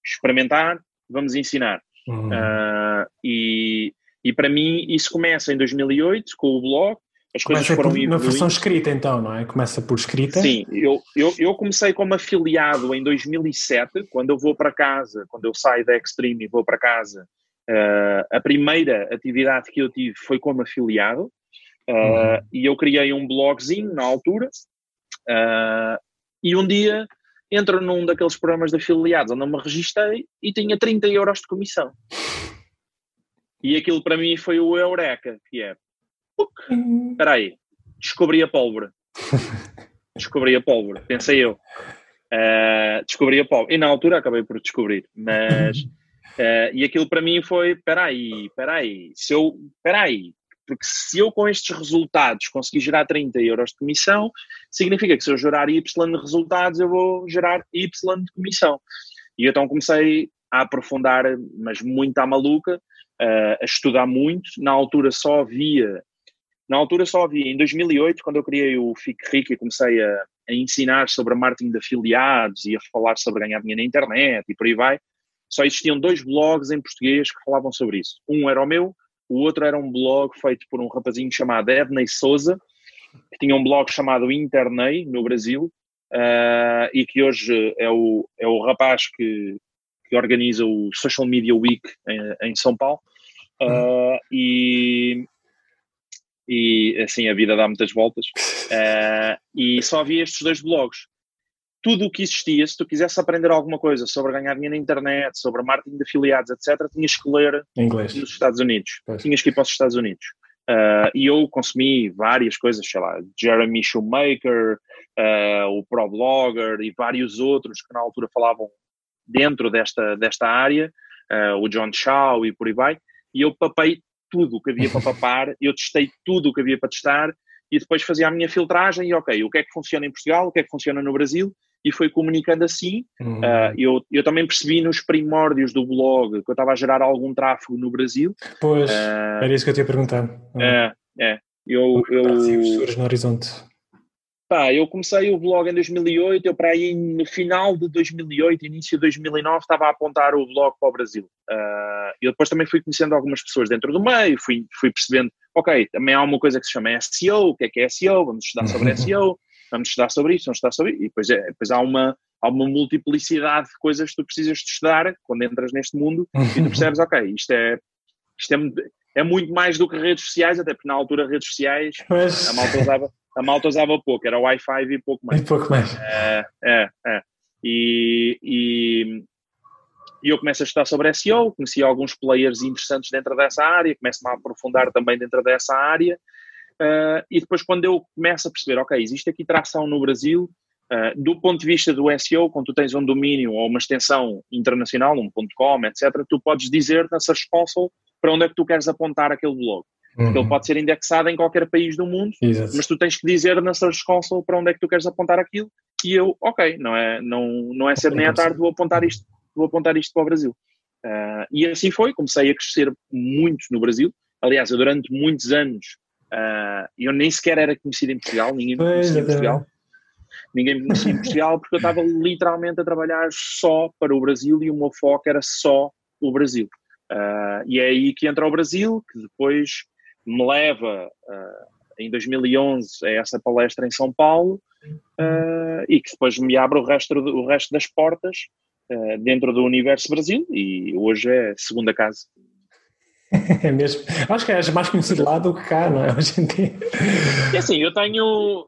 experimentar, vamos ensinar. Uhum. Uh, e, e para mim isso começa em 2008 com o blog, as coisas Começa foram por, na versão escrita então, não é? Começa por escrita? Sim, eu, eu, eu comecei como afiliado em 2007, quando eu vou para casa, quando eu saio da Extreme e vou para casa, Uh, a primeira atividade que eu tive foi como afiliado uh, e eu criei um blogzinho na altura uh, e um dia entro num daqueles programas de afiliados onde eu me registrei e tinha 30 euros de comissão. E aquilo para mim foi o Eureka, que é, uhum. espera aí, descobri a pólvora. descobri a pólvora, pensei eu. Uh, descobri a pólvora. E na altura acabei por descobrir, mas. Uh, e aquilo para mim foi: peraí, peraí, se eu. Peraí, porque se eu com estes resultados conseguir gerar 30 euros de comissão, significa que se eu gerar Y de resultados, eu vou gerar Y de comissão. E então comecei a aprofundar, mas muito à maluca, uh, a estudar muito. Na altura só havia, na altura só havia, em 2008, quando eu criei o Fique Rico e comecei a, a ensinar sobre marketing de afiliados e a falar sobre ganhar dinheiro na internet e por aí vai, só existiam dois blogs em português que falavam sobre isso. Um era o meu, o outro era um blog feito por um rapazinho chamado Edney Souza, que tinha um blog chamado Internei, no Brasil, uh, e que hoje é o, é o rapaz que, que organiza o Social Media Week em, em São Paulo. Uh, e, e assim a vida dá muitas voltas. Uh, e só havia estes dois blogs tudo o que existia, se tu quisesse aprender alguma coisa sobre ganhar dinheiro na internet, sobre marketing de afiliados, etc., tinhas que ler inglês nos Estados Unidos. Pois. Tinhas que ir para os Estados Unidos. Uh, e eu consumi várias coisas, sei lá, Jeremy Shoemaker, uh, o ProBlogger e vários outros que na altura falavam dentro desta, desta área, uh, o John Shaw e por aí vai, e eu papei tudo o que havia para papar, eu testei tudo o que havia para testar e depois fazia a minha filtragem e ok, o que é que funciona em Portugal, o que é que funciona no Brasil e foi comunicando assim. Uhum. Uh, eu, eu também percebi nos primórdios do blog que eu estava a gerar algum tráfego no Brasil. Pois, uh, era isso que eu te ia perguntar. Uhum. É, é. Eu, eu, no horizonte. Pá, eu comecei o blog em 2008, eu para aí no final de 2008, início de 2009, estava a apontar o blog para o Brasil. Uh, eu depois também fui conhecendo algumas pessoas dentro do meio, fui, fui percebendo, ok, também há uma coisa que se chama SEO, o que é que é SEO, vamos estudar sobre SEO, vamos estudar sobre isto, vamos estudar sobre isso, e depois, é, depois há, uma, há uma multiplicidade de coisas que tu precisas de estudar quando entras neste mundo e tu percebes, ok, isto é, isto é, é muito mais do que redes sociais, até porque na altura redes sociais a malta usava a malta usava pouco, era Wi-Fi e pouco mais. E pouco mais. É, é, é. E, e, e, eu começo a estudar sobre SEO, conheci alguns players interessantes dentro dessa área, começo-me a aprofundar também dentro dessa área, uh, e depois quando eu começo a perceber, ok, existe aqui tração no Brasil, uh, do ponto de vista do SEO, quando tu tens um domínio ou uma extensão internacional, um .com, etc., tu podes dizer na Search Console para onde é que tu queres apontar aquele blog. Uhum. Ele pode ser indexado em qualquer país do mundo, Exato. mas tu tens que dizer na Search Console para onde é que tu queres apontar aquilo e eu, ok, não é, não, não é ser nem à tarde, vou apontar isto, vou apontar isto para o Brasil. Uh, e assim foi, comecei a crescer muito no Brasil. Aliás, eu durante muitos anos, uh, eu nem sequer era conhecido em Portugal, ninguém me conhecia em Portugal. Ninguém me conhecia em Portugal porque eu estava literalmente a trabalhar só para o Brasil e o meu foco era só o Brasil. Uh, e é aí que entra o Brasil, que depois me leva uh, em 2011 a essa palestra em São Paulo uh, e que depois me abre o resto, o resto das portas dentro do Universo Brasil e hoje é a segunda casa. É mesmo. Acho que és mais conhecido lá do que cá, não é? Hoje em dia. É assim, eu tenho.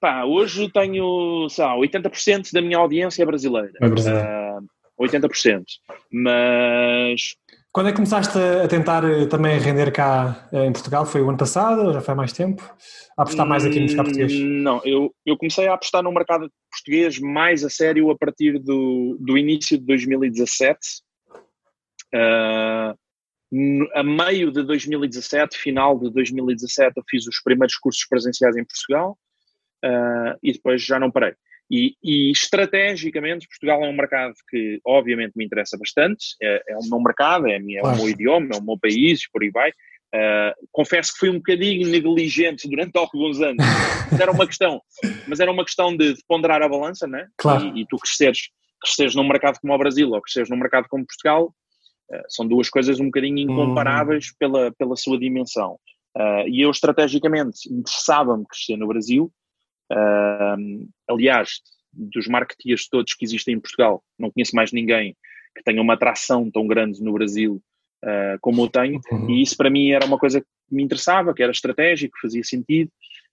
Pá, hoje tenho, sei lá, 80% da minha audiência é brasileira. É brasileira. Uh, 80%. Mas quando é que começaste a tentar eh, também render cá eh, em Portugal? Foi o ano passado? Já foi mais tempo? A apostar mais aqui no mercado português? Hum, não, eu, eu comecei a apostar no mercado português mais a sério a partir do, do início de 2017. Uh, a meio de 2017, final de 2017, eu fiz os primeiros cursos presenciais em Portugal uh, e depois já não parei. E, e, estrategicamente, Portugal é um mercado que, obviamente, me interessa bastante. É, é o meu mercado, é, minha, é o meu idioma, é o meu país, por aí vai. Uh, confesso que fui um bocadinho negligente durante alguns anos, mas era uma questão, mas era uma questão de, de ponderar a balança, né? Claro. E, e, tu cresceres, cresceres num mercado como o Brasil ou cresceres num mercado como Portugal, são duas coisas um bocadinho incomparáveis hum. pela, pela sua dimensão. Uh, e eu, estrategicamente, interessava-me crescer no Brasil, Uh, aliás, dos marketeers todos que existem em Portugal, não conheço mais ninguém que tenha uma atração tão grande no Brasil uh, como eu tenho, uhum. e isso para mim era uma coisa que me interessava, que era estratégico, que fazia sentido,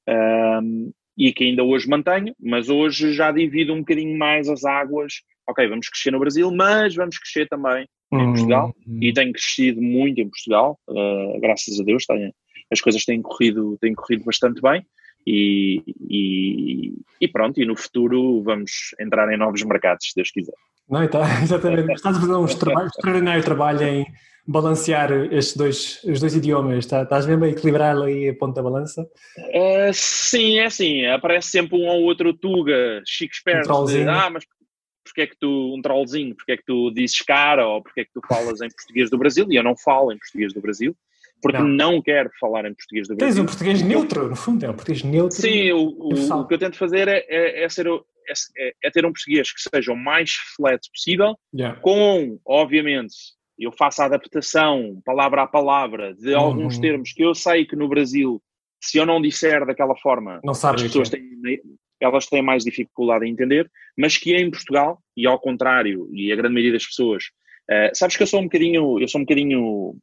uh, e que ainda hoje mantenho, mas hoje já divido um bocadinho mais as águas. Ok, vamos crescer no Brasil, mas vamos crescer também em uhum. Portugal, e tenho crescido muito em Portugal, uh, graças a Deus, tenho, as coisas têm corrido, têm corrido bastante bem. e, e, e, pronto, e no futuro vamos entrar em novos mercados, se Deus quiser. Não, tá, exatamente. Estás a fazer um extraordinário trabalho em balancear estes dois, os dois idiomas. Tá, estás mesmo a equilibrar ali a ponta da balança? Uh, sim, é assim. Aparece sempre um ou outro Tuga, chico esperto, um de, ah, mas porque é que tu, um trollzinho, porque é que tu dizes cara ou porque é que tu falas em português do Brasil? E eu não falo em português do Brasil porque não. não quero falar em português do Brasil. Tens um português neutro, no fundo, é um português neutro. Sim, o, o, o que eu tento fazer é, é, é ser, é, é, é, ter um português que seja o mais flat possível, yeah. com, obviamente, eu faço a adaptação, palavra a palavra, de uhum. alguns termos que eu sei que no Brasil, se eu não disser daquela forma, não as pessoas têm, elas têm mais dificuldade em entender, mas que em Portugal, e ao contrário, e a grande maioria das pessoas, uh, sabes que eu sou um bocadinho, eu sou um bocadinho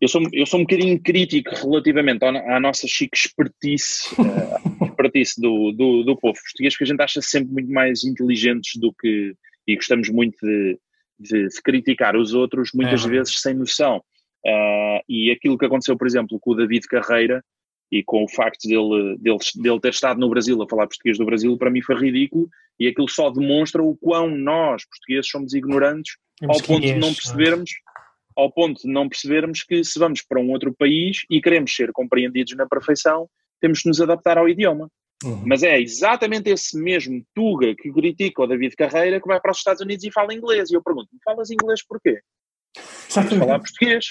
eu sou, eu sou um bocadinho crítico relativamente à, à nossa chique expertise, uh, expertise do, do, do, povo português, que a gente acha sempre muito mais inteligentes do que. e gostamos muito de, de, de criticar os outros, muitas é. vezes sem noção. Uh, e aquilo que aconteceu, por exemplo, com o David Carreira e com o facto dele, dele, dele ter estado no Brasil a falar português do Brasil, para mim foi ridículo. E aquilo só demonstra o quão nós, portugueses, somos ignorantes ao ponto de não percebermos ao ponto de não percebermos que se vamos para um outro país e queremos ser compreendidos na perfeição, temos de nos adaptar ao idioma. Uhum. Mas é exatamente esse mesmo Tuga que critica o David Carreira que vai para os Estados Unidos e fala inglês. E eu pergunto, falas inglês porquê? Sabes falar português.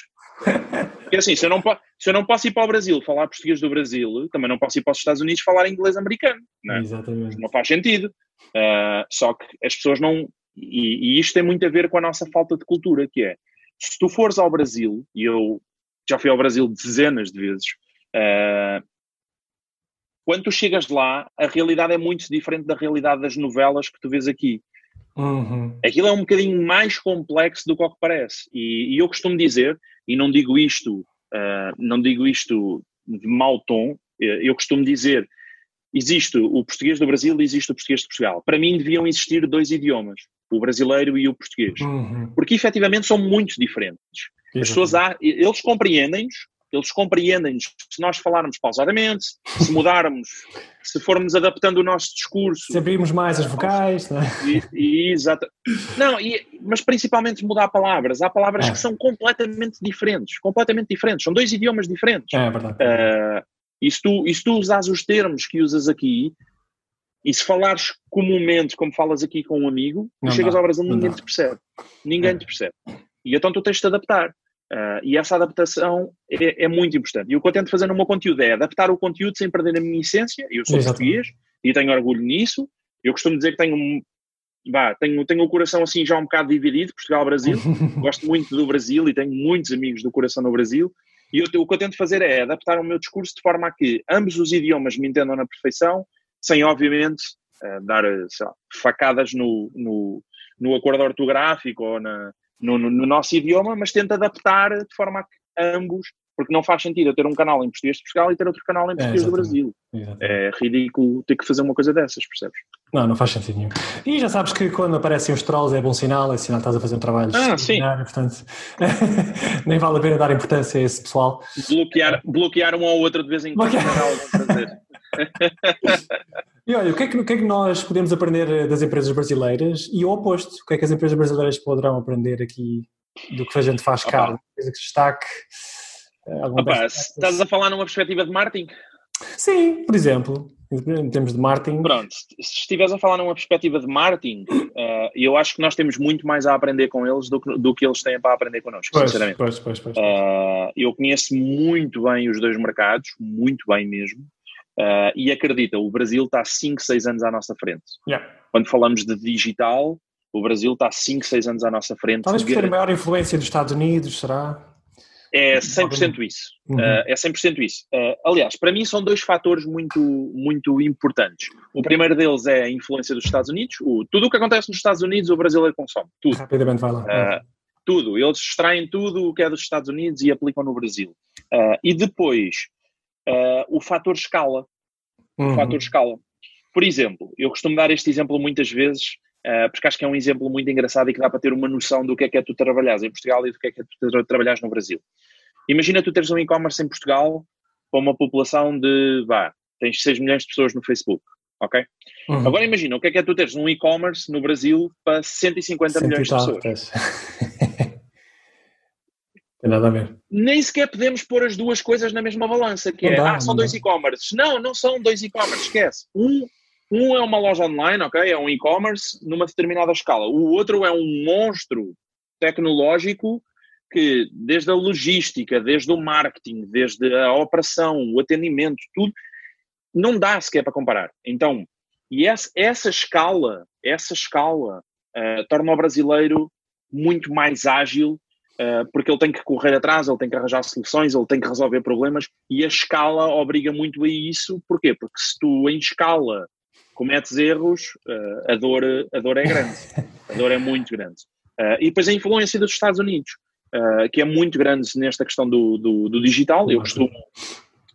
Porque assim, se eu, não, se eu não posso ir para o Brasil falar português do Brasil, também não posso ir para os Estados Unidos falar inglês americano. Não, é? Exatamente. não faz sentido. Uh, só que as pessoas não. E, e, isto tem muito a ver com a nossa falta de cultura, que é se tu fores ao Brasil, e eu já fui ao Brasil dezenas de vezes, uh, quando tu chegas lá, a realidade é muito diferente da realidade das novelas que tu vês aqui. Uhum. Aquilo é um bocadinho mais complexo do que o que parece. E, e eu costumo dizer, e não digo isto, uh, não digo isto de mau tom, eh, eu costumo dizer, existe o português do Brasil e existe o português de Portugal. Para mim deviam existir dois idiomas o brasileiro e o português. Uhum. Porque efetivamente são muito diferentes. As pessoas, há, eles compreendem-nos, eles compreendem-nos se nós falarmos pausadamente, se mudarmos, se formos adaptando o nosso discurso. Se abrirmos mais as vocais, não é? E, e, exato. Não, e, mas principalmente mudar palavras. Há palavras é. que são completamente diferentes, completamente diferentes. São dois idiomas diferentes. É, é verdade. Uh, e se tu, e se tu usas os termos que usas aqui, e se falares comumente, como falas aqui com um amigo, não chegas dá, ao Brasil ninguém dá. te percebe. Ninguém é. te percebe. E então tu tens de te adaptar. Uh, e essa adaptação é, é, muito importante. E o que eu tento fazer no meu conteúdo é adaptar o conteúdo sem perder a minha essência. Eu sou Exatamente. português e tenho orgulho nisso. Eu costumo dizer que tenho bah, tenho, tenho o coração assim já um bocado dividido, Portugal-Brasil. Gosto muito do Brasil e tenho muitos amigos do coração no Brasil. E eu, o que eu tento fazer é adaptar o meu discurso de forma a que ambos os idiomas me entendam na perfeição sem obviamente uh, dar lá, facadas no, no, no, acordo ortográfico ou na, no, no, no, nosso idioma, mas tenta adaptar de forma a que ambos, porque não faz sentido eu ter um canal em português de Portugal e ter outro canal em é, português é, do Brasil. Exatamente. É ridículo ter que fazer uma coisa dessas, percebes? Não, não faz sentido nenhum. E já sabes que quando aparecem os trolls é bom sinal, é sinal que estás a fazer um trabalho ah, sim. portanto nem vale a pena dar importância a esse pessoal. Bloquear, bloquear um ou outro de vez em quando é fazer. E olha, o que, é que, o que, é que, nós podemos aprender eh, das empresas brasileiras e o oposto? O que é que as empresas brasileiras poderão aprender aqui do que a gente faz cá? Alguma coisa que destaque? Eh, Opa, estás a falar numa perspectiva de marketing? Sim, por exemplo, em termos de marketing. Pronto, se estiveres a falar numa perspectiva de marketing, uh, eu acho que nós temos muito mais a aprender com eles do que, do que eles têm para aprender connosco, pois, sinceramente. Pois, pois, pois, uh, eu conheço muito bem os dois mercados, muito bem mesmo. Uh, e acredita, o Brasil está 5, 6 anos à nossa frente. Yeah. Quando falamos de digital, o Brasil está 5, 6 anos à nossa frente. Talvez por ter a maior influência dos Estados Unidos, será? É 100% isso. Uhum. Uh, é 100% isso. Uh, aliás, para mim são dois fatores muito, muito importantes. O primeiro deles é a influência dos Estados Unidos. O, tudo o que acontece nos Estados Unidos, o brasileiro consome. Tudo. Rapidamente vai lá. Uh, tudo. Eles extraem tudo o que é dos Estados Unidos e aplicam no Brasil. e depois, uh, o fator escala. Uhum. O fator escala. Por exemplo, eu costumo dar este exemplo muitas vezes, uh, porque acho que é um exemplo muito engraçado e que dá para ter uma noção do que é que é tu trabalhares em Portugal e do que é que é tu trabalhares no Brasil. Imagina tu teres um e-commerce em Portugal para uma população de, vá, tens 6 milhões de pessoas no Facebook, ok? Uhum. Agora imagina, o que é que é tu teres um e-commerce no Brasil para 150 milhões de pessoas? Tem nada a ver. Nem sequer podemos pôr as duas coisas na mesma balança, que não é, dá, ah, são dois e-commerces. Não, não são dois e-commerces, esquece. Um, um é uma loja online, ok? É um e-commerce numa determinada escala. O outro é um monstro tecnológico que, desde a logística, desde o marketing, desde a operação, o atendimento, tudo, não dá sequer para comparar. Então, e essa, essa escala, essa escala uh, torna o brasileiro muito mais ágil porque ele tem que correr atrás, ele tem que arranjar soluções, ele tem que resolver problemas e a escala obriga muito a isso. Porquê? Porque se tu em escala cometes erros, uh, a, dor, a dor é grande. A dor é muito grande. Uh, e depois a influência dos Estados Unidos, que é muito grande nesta questão do, do, do digital. Eu costumo,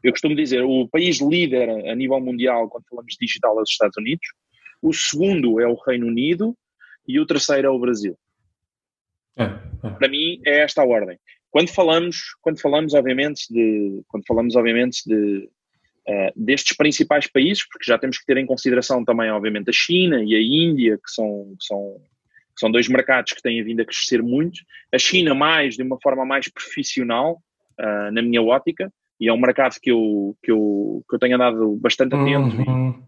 eu costumo dizer, o país líder a nível mundial quando falamos de digital é os Estados Unidos, o segundo é o Reino Unido e o terceiro é o Brasil. É, é. Para mim é esta a ordem. Quando falamos, quando falamos obviamente de, quando falamos obviamente de uh, destes principais países, porque já temos que ter em consideração também obviamente a China e a Índia, que são, que são, que são dois mercados que têm vindo a crescer muito. A China mais de uma forma mais profissional, uh, na minha ótica, e é um mercado que eu, que eu, que eu tenho andado bastante atento uhum.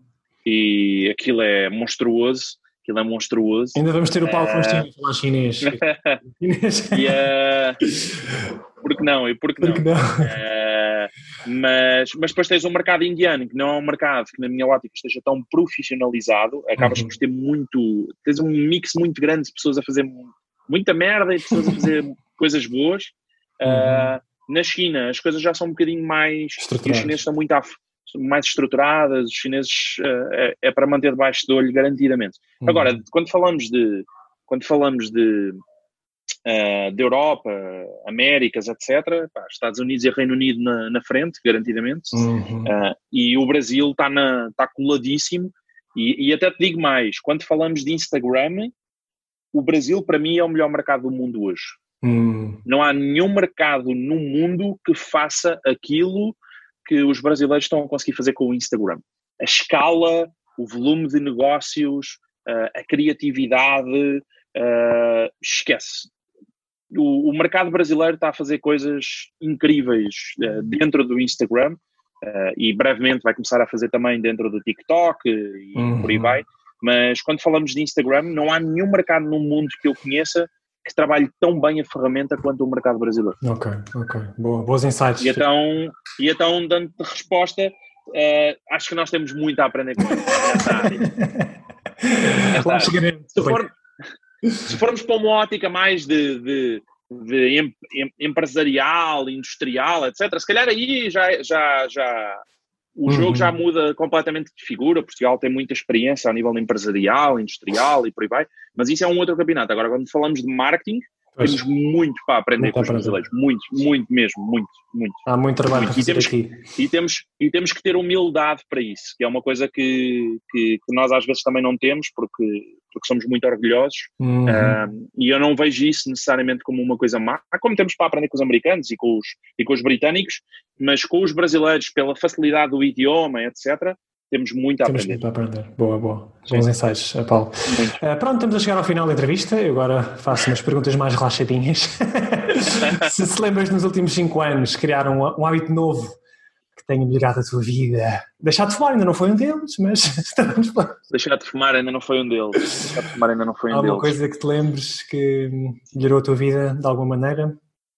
e, e aquilo é monstruoso aquilo é monstruoso. Ainda vamos ter o Paulo uh... Faustino falar chinês. e, uh... Porque não? E porque, porque não? não? Uh... mas, mas depois tens um mercado indiano, que não é um mercado que na minha ótica esteja tão profissionalizado, acabas uhum. por ter muito, tens um mix muito grande de pessoas a fazer muita merda e pessoas a fazer coisas boas. Uh, na China as coisas já são um bocadinho mais. Os chineses estão muito à, mais estruturadas, os chineses uh, é, é, para manter debaixo do olho garantidamente. Uhum. Agora, quando falamos de quando falamos de uh, de Europa, Américas, etc., pá, Estados Unidos e Reino Unido na, na frente, garantidamente, uhum. uh, e o Brasil está tá coladíssimo. E, e até te digo mais, quando falamos de Instagram, o Brasil para mim é o melhor mercado do mundo hoje. Uhum. Não há nenhum mercado no mundo que faça aquilo que os brasileiros estão a conseguir fazer com o Instagram. A escala, o volume de negócios, uh, a criatividade, uh, esquece. O, o, mercado brasileiro está a fazer coisas incríveis uh, dentro do Instagram e brevemente vai começar a fazer também dentro do TikTok e uhum. por aí vai. Mas quando falamos de Instagram, não há nenhum mercado no mundo que eu conheça que trabalhe tão bem a ferramenta quanto o mercado brasileiro. Ok, ok. Boa, boas insights. E então, e então dando-te resposta, uh, acho que nós temos muito a aprender com isso. se, for, se formos para uma ótica mais de, de, de em, em, empresarial, industrial, etc., se calhar aí já, já, já, o jogo já uhum. muda completamente de figura. Portugal tem muita experiência a nível empresarial, industrial e por aí vai, mas isso é um outro campeonato. Agora, quando falamos de marketing, pois. temos muito para aprender muito com os brasileiros, muito, muito mesmo, muito, muito. Há muito trabalho muito. e temos, aqui. E temos, e temos que ter humildade para isso, que é uma coisa que, que, que nós às vezes também não temos, porque, porque somos muito orgulhosos, uhum. uh, e eu não vejo isso necessariamente como uma coisa má, como temos para aprender com os americanos e com os, e com os britânicos, mas com os brasileiros, pela facilidade do idioma, etc., temos muito a temos aprender. Muito a aprender. Boa, boa. Bons ensaios, eh, Paulo. Uh, pronto, estamos a chegar ao final da entrevista. Eu agora faço umas perguntas mais relaxadinhas. se se lembras nos últimos cinco anos criar um, um hábito novo que tenha melhorado a tua vida. Deixar de fumar ainda não foi um deles, mas estamos Deixar de fumar ainda não foi um deles. Deixar de fumar ainda não foi um deles. Alguma coisa que te lembres que melhorou a tua vida de alguma maneira?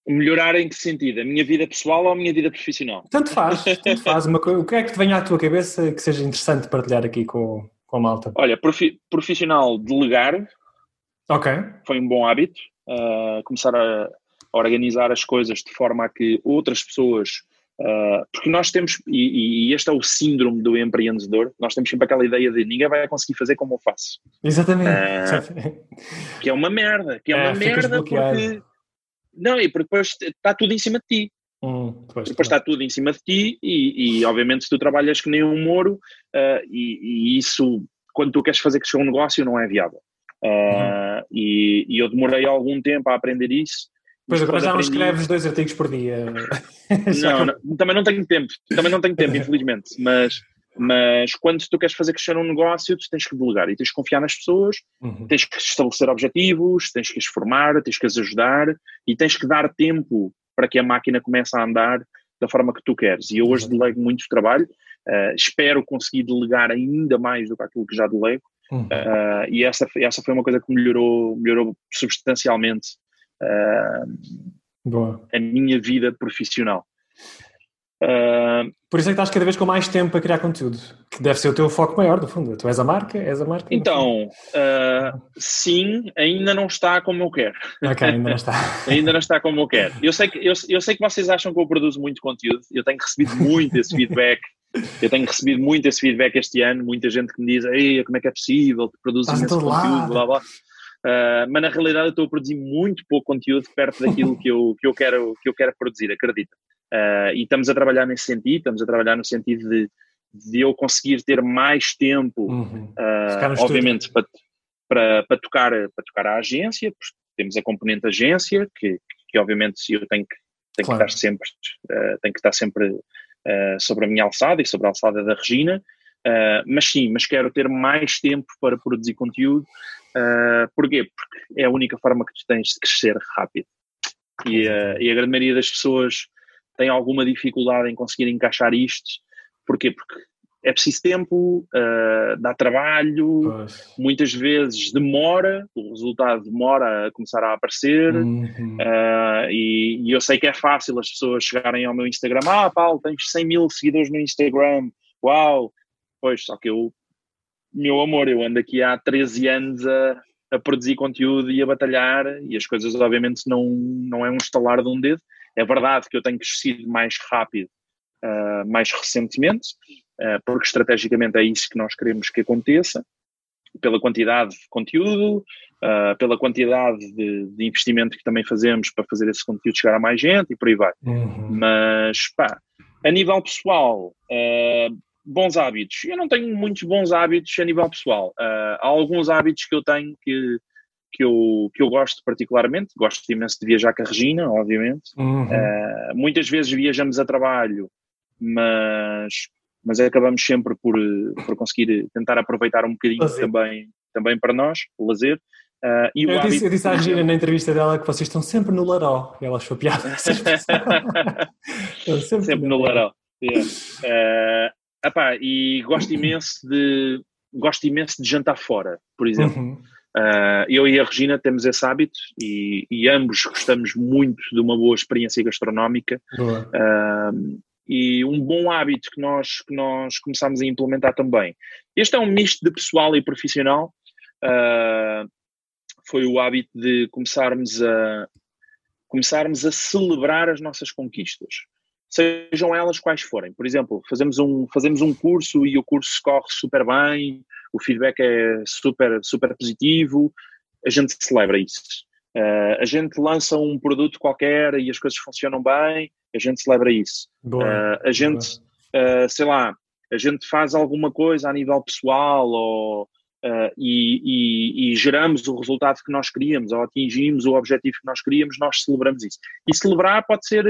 Melhorar em que sentido? A minha vida pessoal ou a minha vida profissional? Tanto faz, tanto faz. Uma coisa, o que é que te venha à tua cabeça que seja interessante partilhar aqui com, com a malta? Olha, profi, profissional, delegar. Ok. Foi um bom hábito. Uh, começar a, a, organizar as coisas de forma a que outras pessoas. Uh, porque nós temos, e, e, este é o síndrome do empreendedor, nós temos sempre aquela ideia de ninguém vai conseguir fazer como eu faço. Exatamente. Uh, que é uma merda, que é, é uma merda porque não, e porque depois está tudo em cima de ti. Hum, depois, está tudo em cima de ti e, e, obviamente se tu trabalhas que nem um moro uh, e, e, isso quando tu queres fazer que um negócio não é viável uh, uhum. e, e, eu demorei algum tempo a aprender isso Pois agora já não escreves dois artigos por dia não, não, também não tenho tempo também não tenho tempo infelizmente mas, Mas quando tu queres fazer crescer um negócio, tu tens que delegar e tens que confiar nas pessoas, uhum. tens que estabelecer objetivos, tens que as formar, tens que as ajudar e tens que dar tempo para que a máquina comece a andar da forma que tu queres. E eu hoje delego muito trabalho, uh, espero conseguir delegar ainda mais do que aquilo que já delego. Uhum. Uh, e essa, essa foi uma coisa que melhorou, melhorou substancialmente uh, a minha vida profissional. Uh, Por isso é que estás cada vez com mais tempo a criar conteúdo, que deve ser o teu foco maior, no fundo. Tu és a marca, és a marca. Então, uh, sim, ainda não está como eu quero. Ok, ainda não está. ainda não está como eu quero. Eu sei, que, eu, eu sei que vocês acham que eu produzo muito conteúdo, eu tenho recebido muito esse feedback. Eu tenho recebido muito esse feedback este ano, muita gente que me diz, Ei, como é que é possível, tu produzes esse conteúdo, blá blá. Uh, mas na realidade eu estou a produzir muito pouco conteúdo perto daquilo que eu, que eu, quero, que eu quero produzir, acredita. Uh, e estamos a trabalhar nesse sentido, estamos a trabalhar no sentido de, de eu conseguir ter mais tempo, uhum. uh, obviamente, para, para, para, tocar, para tocar a agência, temos a componente agência, que, que obviamente eu tenho que, tenho claro. que estar sempre, uh, tenho que estar sempre sobre a minha alçada e sobre a alçada da Regina, mas sim, mas quero ter mais tempo para produzir conteúdo. porquê? Porque é a única forma que tu tens de crescer rápido. E, e a grande maioria das pessoas tem alguma dificuldade em conseguir encaixar isto. Porquê? Porque é preciso tempo, uh, dá trabalho, pois. muitas vezes demora, o resultado demora a começar a aparecer, uhum. uh, e, e, eu sei que é fácil as pessoas chegarem ao meu Instagram, ah Paulo, tens 100 mil seguidores no Instagram, uau! Pois, só que eu, meu amor, eu ando aqui há 13 anos a, a produzir conteúdo e a batalhar, e as coisas obviamente não, não é um estalar de um dedo, é verdade que eu tenho crescido mais rápido, uh, mais recentemente, uh, porque estrategicamente é isso que nós queremos que aconteça, pela quantidade de conteúdo, uh, pela quantidade de, de, investimento que também fazemos para fazer esse conteúdo chegar a mais gente e por aí vai. Uhum. Mas, pá, a nível pessoal, bons hábitos. Eu não tenho muitos bons hábitos a nível pessoal. há alguns hábitos que eu tenho que que eu, que eu gosto particularmente, gosto imenso de viajar com a Regina, obviamente. Uhum. Uh, muitas vezes viajamos a trabalho, mas, mas acabamos sempre por, por conseguir tentar aproveitar um bocadinho também, também para nós, o lazer. Uh, e eu, disse, eu disse à Regina na entrevista dela que vocês estão sempre no Laró, e ela achou piada. sempre, sempre no Laró. Yeah. Uh, epá, e gosto imenso de gosto imenso de jantar fora, por exemplo. Uhum. Uh, eu e a Regina temos esse hábito e, e, ambos gostamos muito de uma boa experiência gastronómica. Uh, e um bom hábito que nós, que nós começámos a implementar também. Este é um misto de pessoal e profissional. Uh, foi o hábito de começarmos a, começarmos a celebrar as nossas conquistas sejam elas quais forem. Por exemplo, fazemos um, fazemos um curso e o curso corre super bem, o feedback é super, super positivo, a gente celebra isso. Uh, a gente lança um produto qualquer e as coisas funcionam bem, a gente celebra isso. Uh, a gente, uh, sei lá, a gente faz alguma coisa a nível pessoal ou, e, e, e, geramos o resultado que nós queríamos ou atingimos o objetivo que nós queríamos, nós celebramos isso. E celebrar pode ser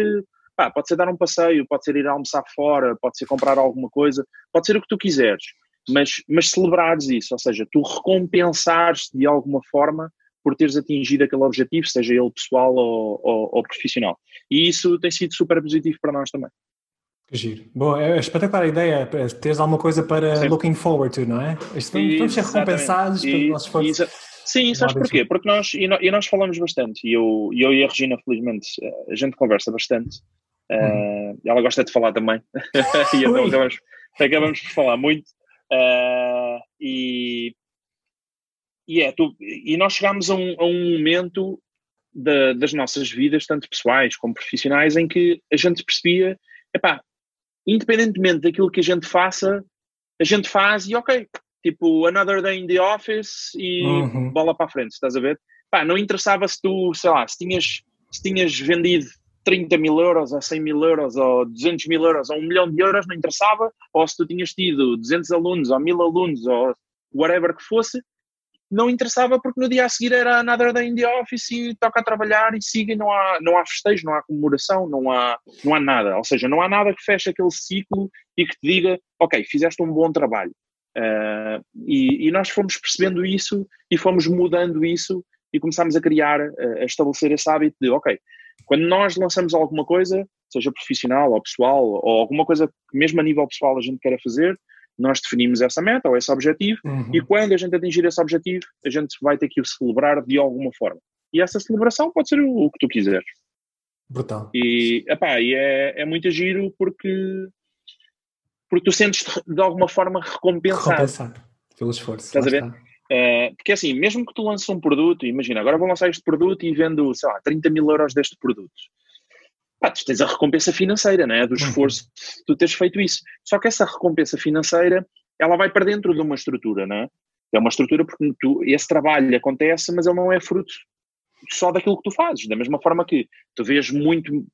Pá, pode ser dar um passeio, pode ser ir almoçar fora, pode ser comprar alguma coisa, pode ser o que tu quiseres, mas, mas celebrares isso, ou seja, tu recompensares de alguma forma por teres atingido aquele objetivo, seja ele pessoal ou, ou, ou profissional. E isso tem sido super positivo para nós também. Giro. Bom, é espetacular a ideia, é teres alguma coisa para Sim. looking forward to, não é? Vamos ser recompensados pelo nosso esforço. Sim, sabes porquê? Porque nós e, nós, e nós falamos bastante, e eu, eu e a Regina, felizmente, a gente conversa bastante, Uh, ela gosta de falar também. e então acabamos, acabamos por falar muito. Uh, e, e, é, tu, e nós chegámos a um, a um momento de, das nossas vidas, tanto pessoais como profissionais, em que a gente percebia, epá, independentemente daquilo que a gente faça, a gente faz e ok, tipo, another day in the office e uhum. bola para a frente, estás a ver? Pá, não interessava se tu, sei lá, se tinhas, se tinhas vendido 30 mil euros, ou 100 mil euros, ou 200 mil euros, ou 1 milhão de euros, não interessava, ou se tu tinhas tido 200 alunos, ou 1000 alunos, ou whatever que fosse, não interessava porque no dia a seguir era another day in the office e toca a trabalhar e siga e não há, não há festejo, não há comemoração, não há, não há nada. Ou seja, não há nada que feche aquele ciclo e que te diga, ok, fizeste um bom trabalho. Uh, e, e, nós fomos percebendo isso e fomos mudando isso e começámos a criar, a estabelecer esse hábito de, ok, quando nós lançamos alguma coisa, seja profissional ou pessoal, ou alguma coisa que mesmo a nível pessoal a gente queira fazer, nós definimos essa meta ou esse objetivo uhum. e quando a gente atingir esse objetivo, a gente vai ter que o celebrar de alguma forma. E essa celebração pode ser o, o que tu quiseres. Brutal. E, epá, e é, é muito giro porque, porque tu sentes de alguma forma recompensado. Recompensado pelo esforço. Estás a ver? Uh, porque assim, mesmo que tu lances um produto, imagina, agora vou lançar este produto e vendo, sei lá, 30 mil euros deste produto pá, tu tens a recompensa financeira, né? do uhum. esforço de tu teres feito isso. Só que essa recompensa financeira, ela vai para dentro de uma estrutura, não é? É uma estrutura porque tu, esse trabalho acontece, mas ele não é fruto só daquilo que tu fazes. Da mesma forma que tu vês muito,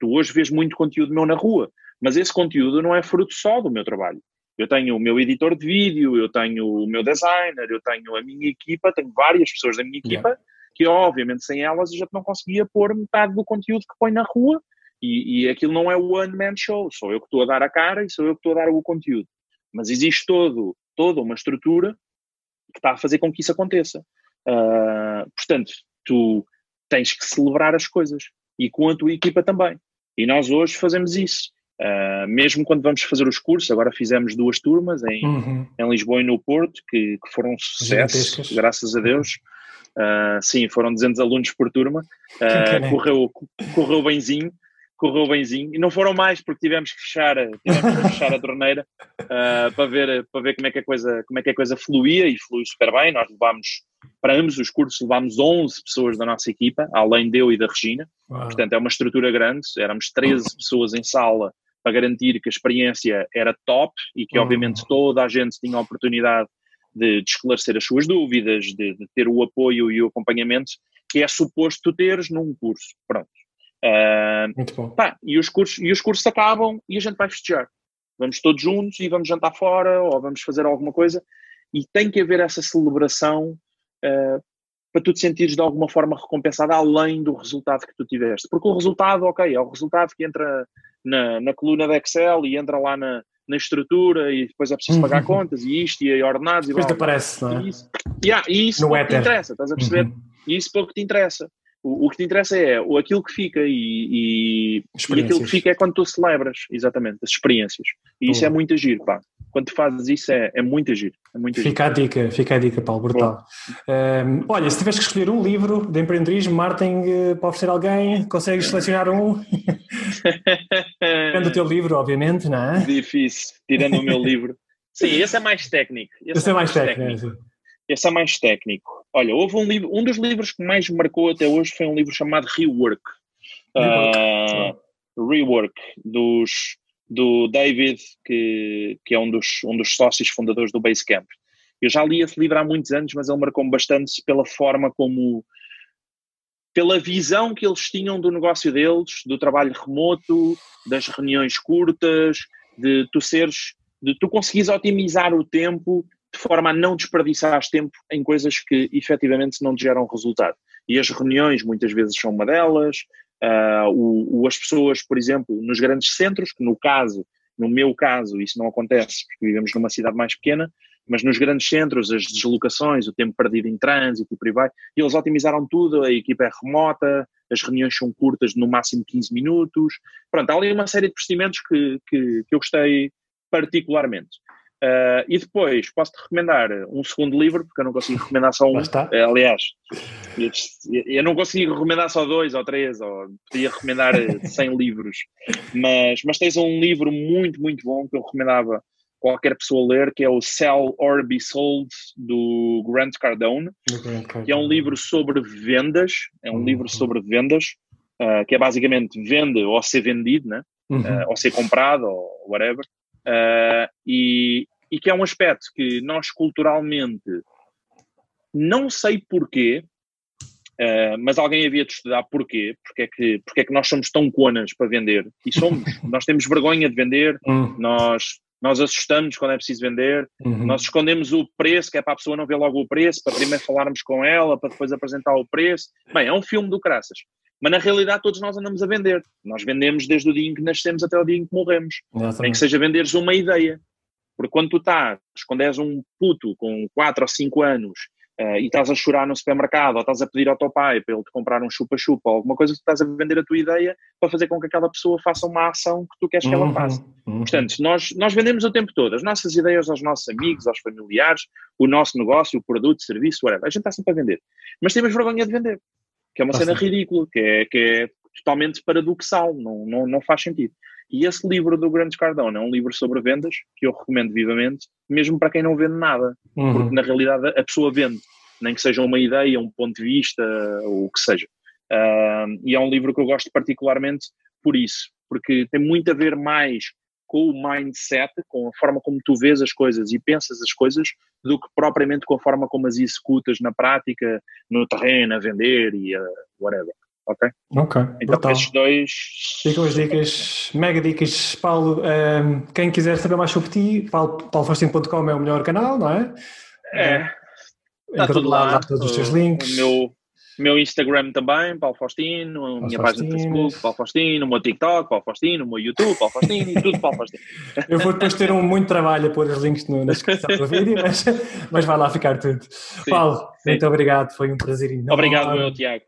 tu hoje vês muito conteúdo meu na rua, mas esse conteúdo não é fruto só do meu trabalho. Eu tenho o meu editor de vídeo, eu tenho o meu designer, eu tenho a minha equipa, tenho várias pessoas da minha equipa yeah que obviamente sem elas a gente não conseguia pôr metade do conteúdo que põe na rua e, e aquilo não é o one man show, sou eu que estou a dar a cara e sou eu que estou a dar o conteúdo. Mas existe todo, toda uma estrutura que está a fazer com que isso aconteça. Uh, portanto, tu tens que celebrar as coisas e com a tua equipa também. E nós hoje fazemos isso. Uh, mesmo quando vamos fazer os cursos, agora fizemos duas turmas em, uhum. em Lisboa e no Porto, que, que foram um sucesso, graças a Deus. Uh, sim, foram 200 alunos por turma, uh, correu, correu benzinho, correu benzinho, e não foram mais porque tivemos que fechar, tivemos que fechar a torneira para, ver, para ver como é, que a coisa, como é que a coisa fluía e flui super bem, nós levámos para ambos os cursos levámos 11 pessoas da nossa equipa, além de eu e da Regina, Uau. portanto é uma estrutura grande, éramos 13 pessoas em sala para garantir que a experiência era top e que obviamente toda a gente tinha a oportunidade de, de esclarecer as suas dúvidas, de, de, ter o apoio e o acompanhamento que é suposto tu teres num curso. Pronto. Uh, Muito bom. E, os cursos, e os cursos acabam e a gente vai festejar. Vamos todos juntos e vamos jantar fora ou vamos fazer alguma coisa e tem que haver essa celebração uh, para tu te sentires de alguma forma recompensado além do resultado que tu tiveste. Porque o resultado, ok, é o resultado que entra na, na coluna de Excel e entra lá na, na estrutura e depois é preciso uhum. pagar contas e isto e ordenados depois e Depois aparece, não é? E isso, yeah, e isso pouco te interessa, estás a perceber? Uhum. E isso pouco te interessa. O, o, que te interessa é o, aquilo que fica e, e, e, aquilo que fica é quando tu celebras, exatamente, as experiências. E isso é muito agir, pá. Quando fazes isso é, é muito agir. É muito fica agir. a dica, fica a dica, Paulo, brutal. Um, olha, se tivesse que escolher um livro de empreendedorismo, marketing uh, para oferecer alguém, consegues selecionar um? Tirando o teu livro, obviamente, não é? Difícil, tirando o meu livro. Sim, esse é mais técnico. Esse, esse é, mais, mais técnico. técnico. Esse é mais técnico. Olha, houve um livro, um dos livros que mais me marcou até hoje foi um livro chamado Rework. Rework, uh, Rework dos, do David, que, que é um dos, um dos sócios fundadores do Basecamp. Eu já li esse livro há muitos anos, mas ele marcou-me bastante pela forma como pela visão que eles tinham do negócio deles, do trabalho remoto, das reuniões curtas, de tu seres, de tu conseguires otimizar o tempo de forma a não desperdiçar tempo em coisas que efetivamente não te geram resultado. E as reuniões muitas vezes são uma delas, uh, o, o, as pessoas, por exemplo, nos grandes centros, que no caso, no meu caso, isso não acontece porque vivemos numa cidade mais pequena, mas nos grandes centros, as deslocações, o tempo perdido em trânsito e por aí vai, eles otimizaram tudo, a equipa é remota, as reuniões são curtas, no máximo 15 minutos. Pronto, há ali uma série de procedimentos que, que, que eu gostei particularmente. Uh, e depois posso-te recomendar um segundo livro, porque eu não consigo recomendar só um. Uh, aliás, eu, não consigo recomendar só dois ou três, ou podia recomendar 100 livros. Mas, mas tens um livro muito, muito bom que eu recomendava qualquer pessoa ler, que é o Sell or Be Sold, do Grant Cardone, Cardone. que é um livro sobre vendas, é um uhum. livro sobre vendas, uh, que é basicamente vende ou ser vendido, né? Uhum. ou ser comprado, ou whatever. Uh, e, e que é um aspecto que nós culturalmente não sei porquê, uh, mas alguém havia de estudar porquê, porque é, que, porque é que nós somos tão conas para vender, e somos, nós temos vergonha de vender, hum. nós nós assustamos quando é preciso vender, uhum. nós escondemos o preço, que é para a pessoa não ver logo o preço, para primeiro falarmos com ela, para depois apresentar o preço. Bem, é um filme do craças. Mas na realidade todos nós andamos a vender. Nós vendemos desde o dia em que nascemos até o dia em que morremos. Exatamente. Nem que seja venderes uma ideia. Porque quando tu estás, quando és um puto com 4 ou 5 anos uh, e estás a chorar no supermercado ou estás a pedir ao teu pai para ele te comprar um chupa-chupa ou alguma coisa, tu estás a vender a tua ideia para fazer com que aquela pessoa faça uma ação que tu queres que ela uhum, faça. Uhum. Portanto, nós, nós vendemos o tempo todo as nossas ideias aos nossos amigos, aos familiares, o nosso negócio, o produto, o serviço, whatever. A gente está sempre a vender. Mas temos vergonha de vender, que é uma ah, cena sim. ridícula, que é, que é totalmente paradoxal, não, não, não faz sentido. E esse livro do Grande Cardone é um livro sobre vendas que eu recomendo vivamente, mesmo para quem não vende nada, uhum. porque na realidade a pessoa vende, nem que seja uma ideia, um ponto de vista, ou o que seja. Uh, e é um livro que eu gosto particularmente por isso, porque tem muito a ver mais com o mindset, com a forma como tu vês as coisas e pensas as coisas, do que propriamente com a forma como as executas na prática, no terreno, a vender e a whatever ok? Ok, então brutal. esses dois... Ficam as dicas, mega dicas. Paulo, um, ehm, quem quiser saber mais sobre ti, paulofastin.com é o melhor canal, não é? É. Está tudo lá, lá todos os teus links. O meu, meu Instagram também, Paulo Faustino, a minha Faustino. página de Facebook, Paulo Faustino, o meu TikTok, Paulo Faustino, o meu YouTube, Paulo Faustino e tudo Paulo Faustino. Eu vou depois ter um muito trabalho a pôr os links no, na descrição do vídeo, mas, mas vai lá ficar tudo. Sim, Paulo, sim. muito obrigado, foi um prazer enorme. Obrigado, meu Tiago.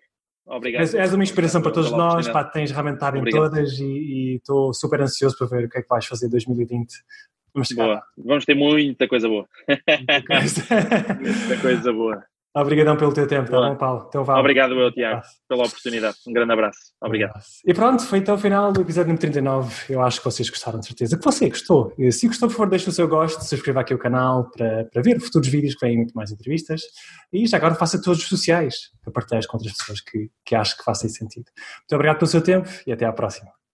Obrigado. És, és uma inspiração para todos nós, pá, tens realmente estar em todas e estou super ansioso para ver o que é que vais fazer em 2020. Vamos. Vamos ter muita coisa boa. Muita coisa, muita coisa boa. Obrigadão pelo teu tempo, tá bom, Paulo? Então, vale. Obrigado, eu, Tiago, pela oportunidade. Um grande abraço. Obrigado. E pronto, foi então o final do episódio número 39. Eu acho que vocês gostaram, de certeza. Que você gostou. Se gostou, por favor, deixe o seu gosto, subscreva aqui o canal para, para ver futuros vídeos que vêm muito mais entrevistas. E já agora faça todos os sociais para partilhar com outras pessoas que, que acham que façam sentido. Muito obrigado pelo seu tempo e até à próxima.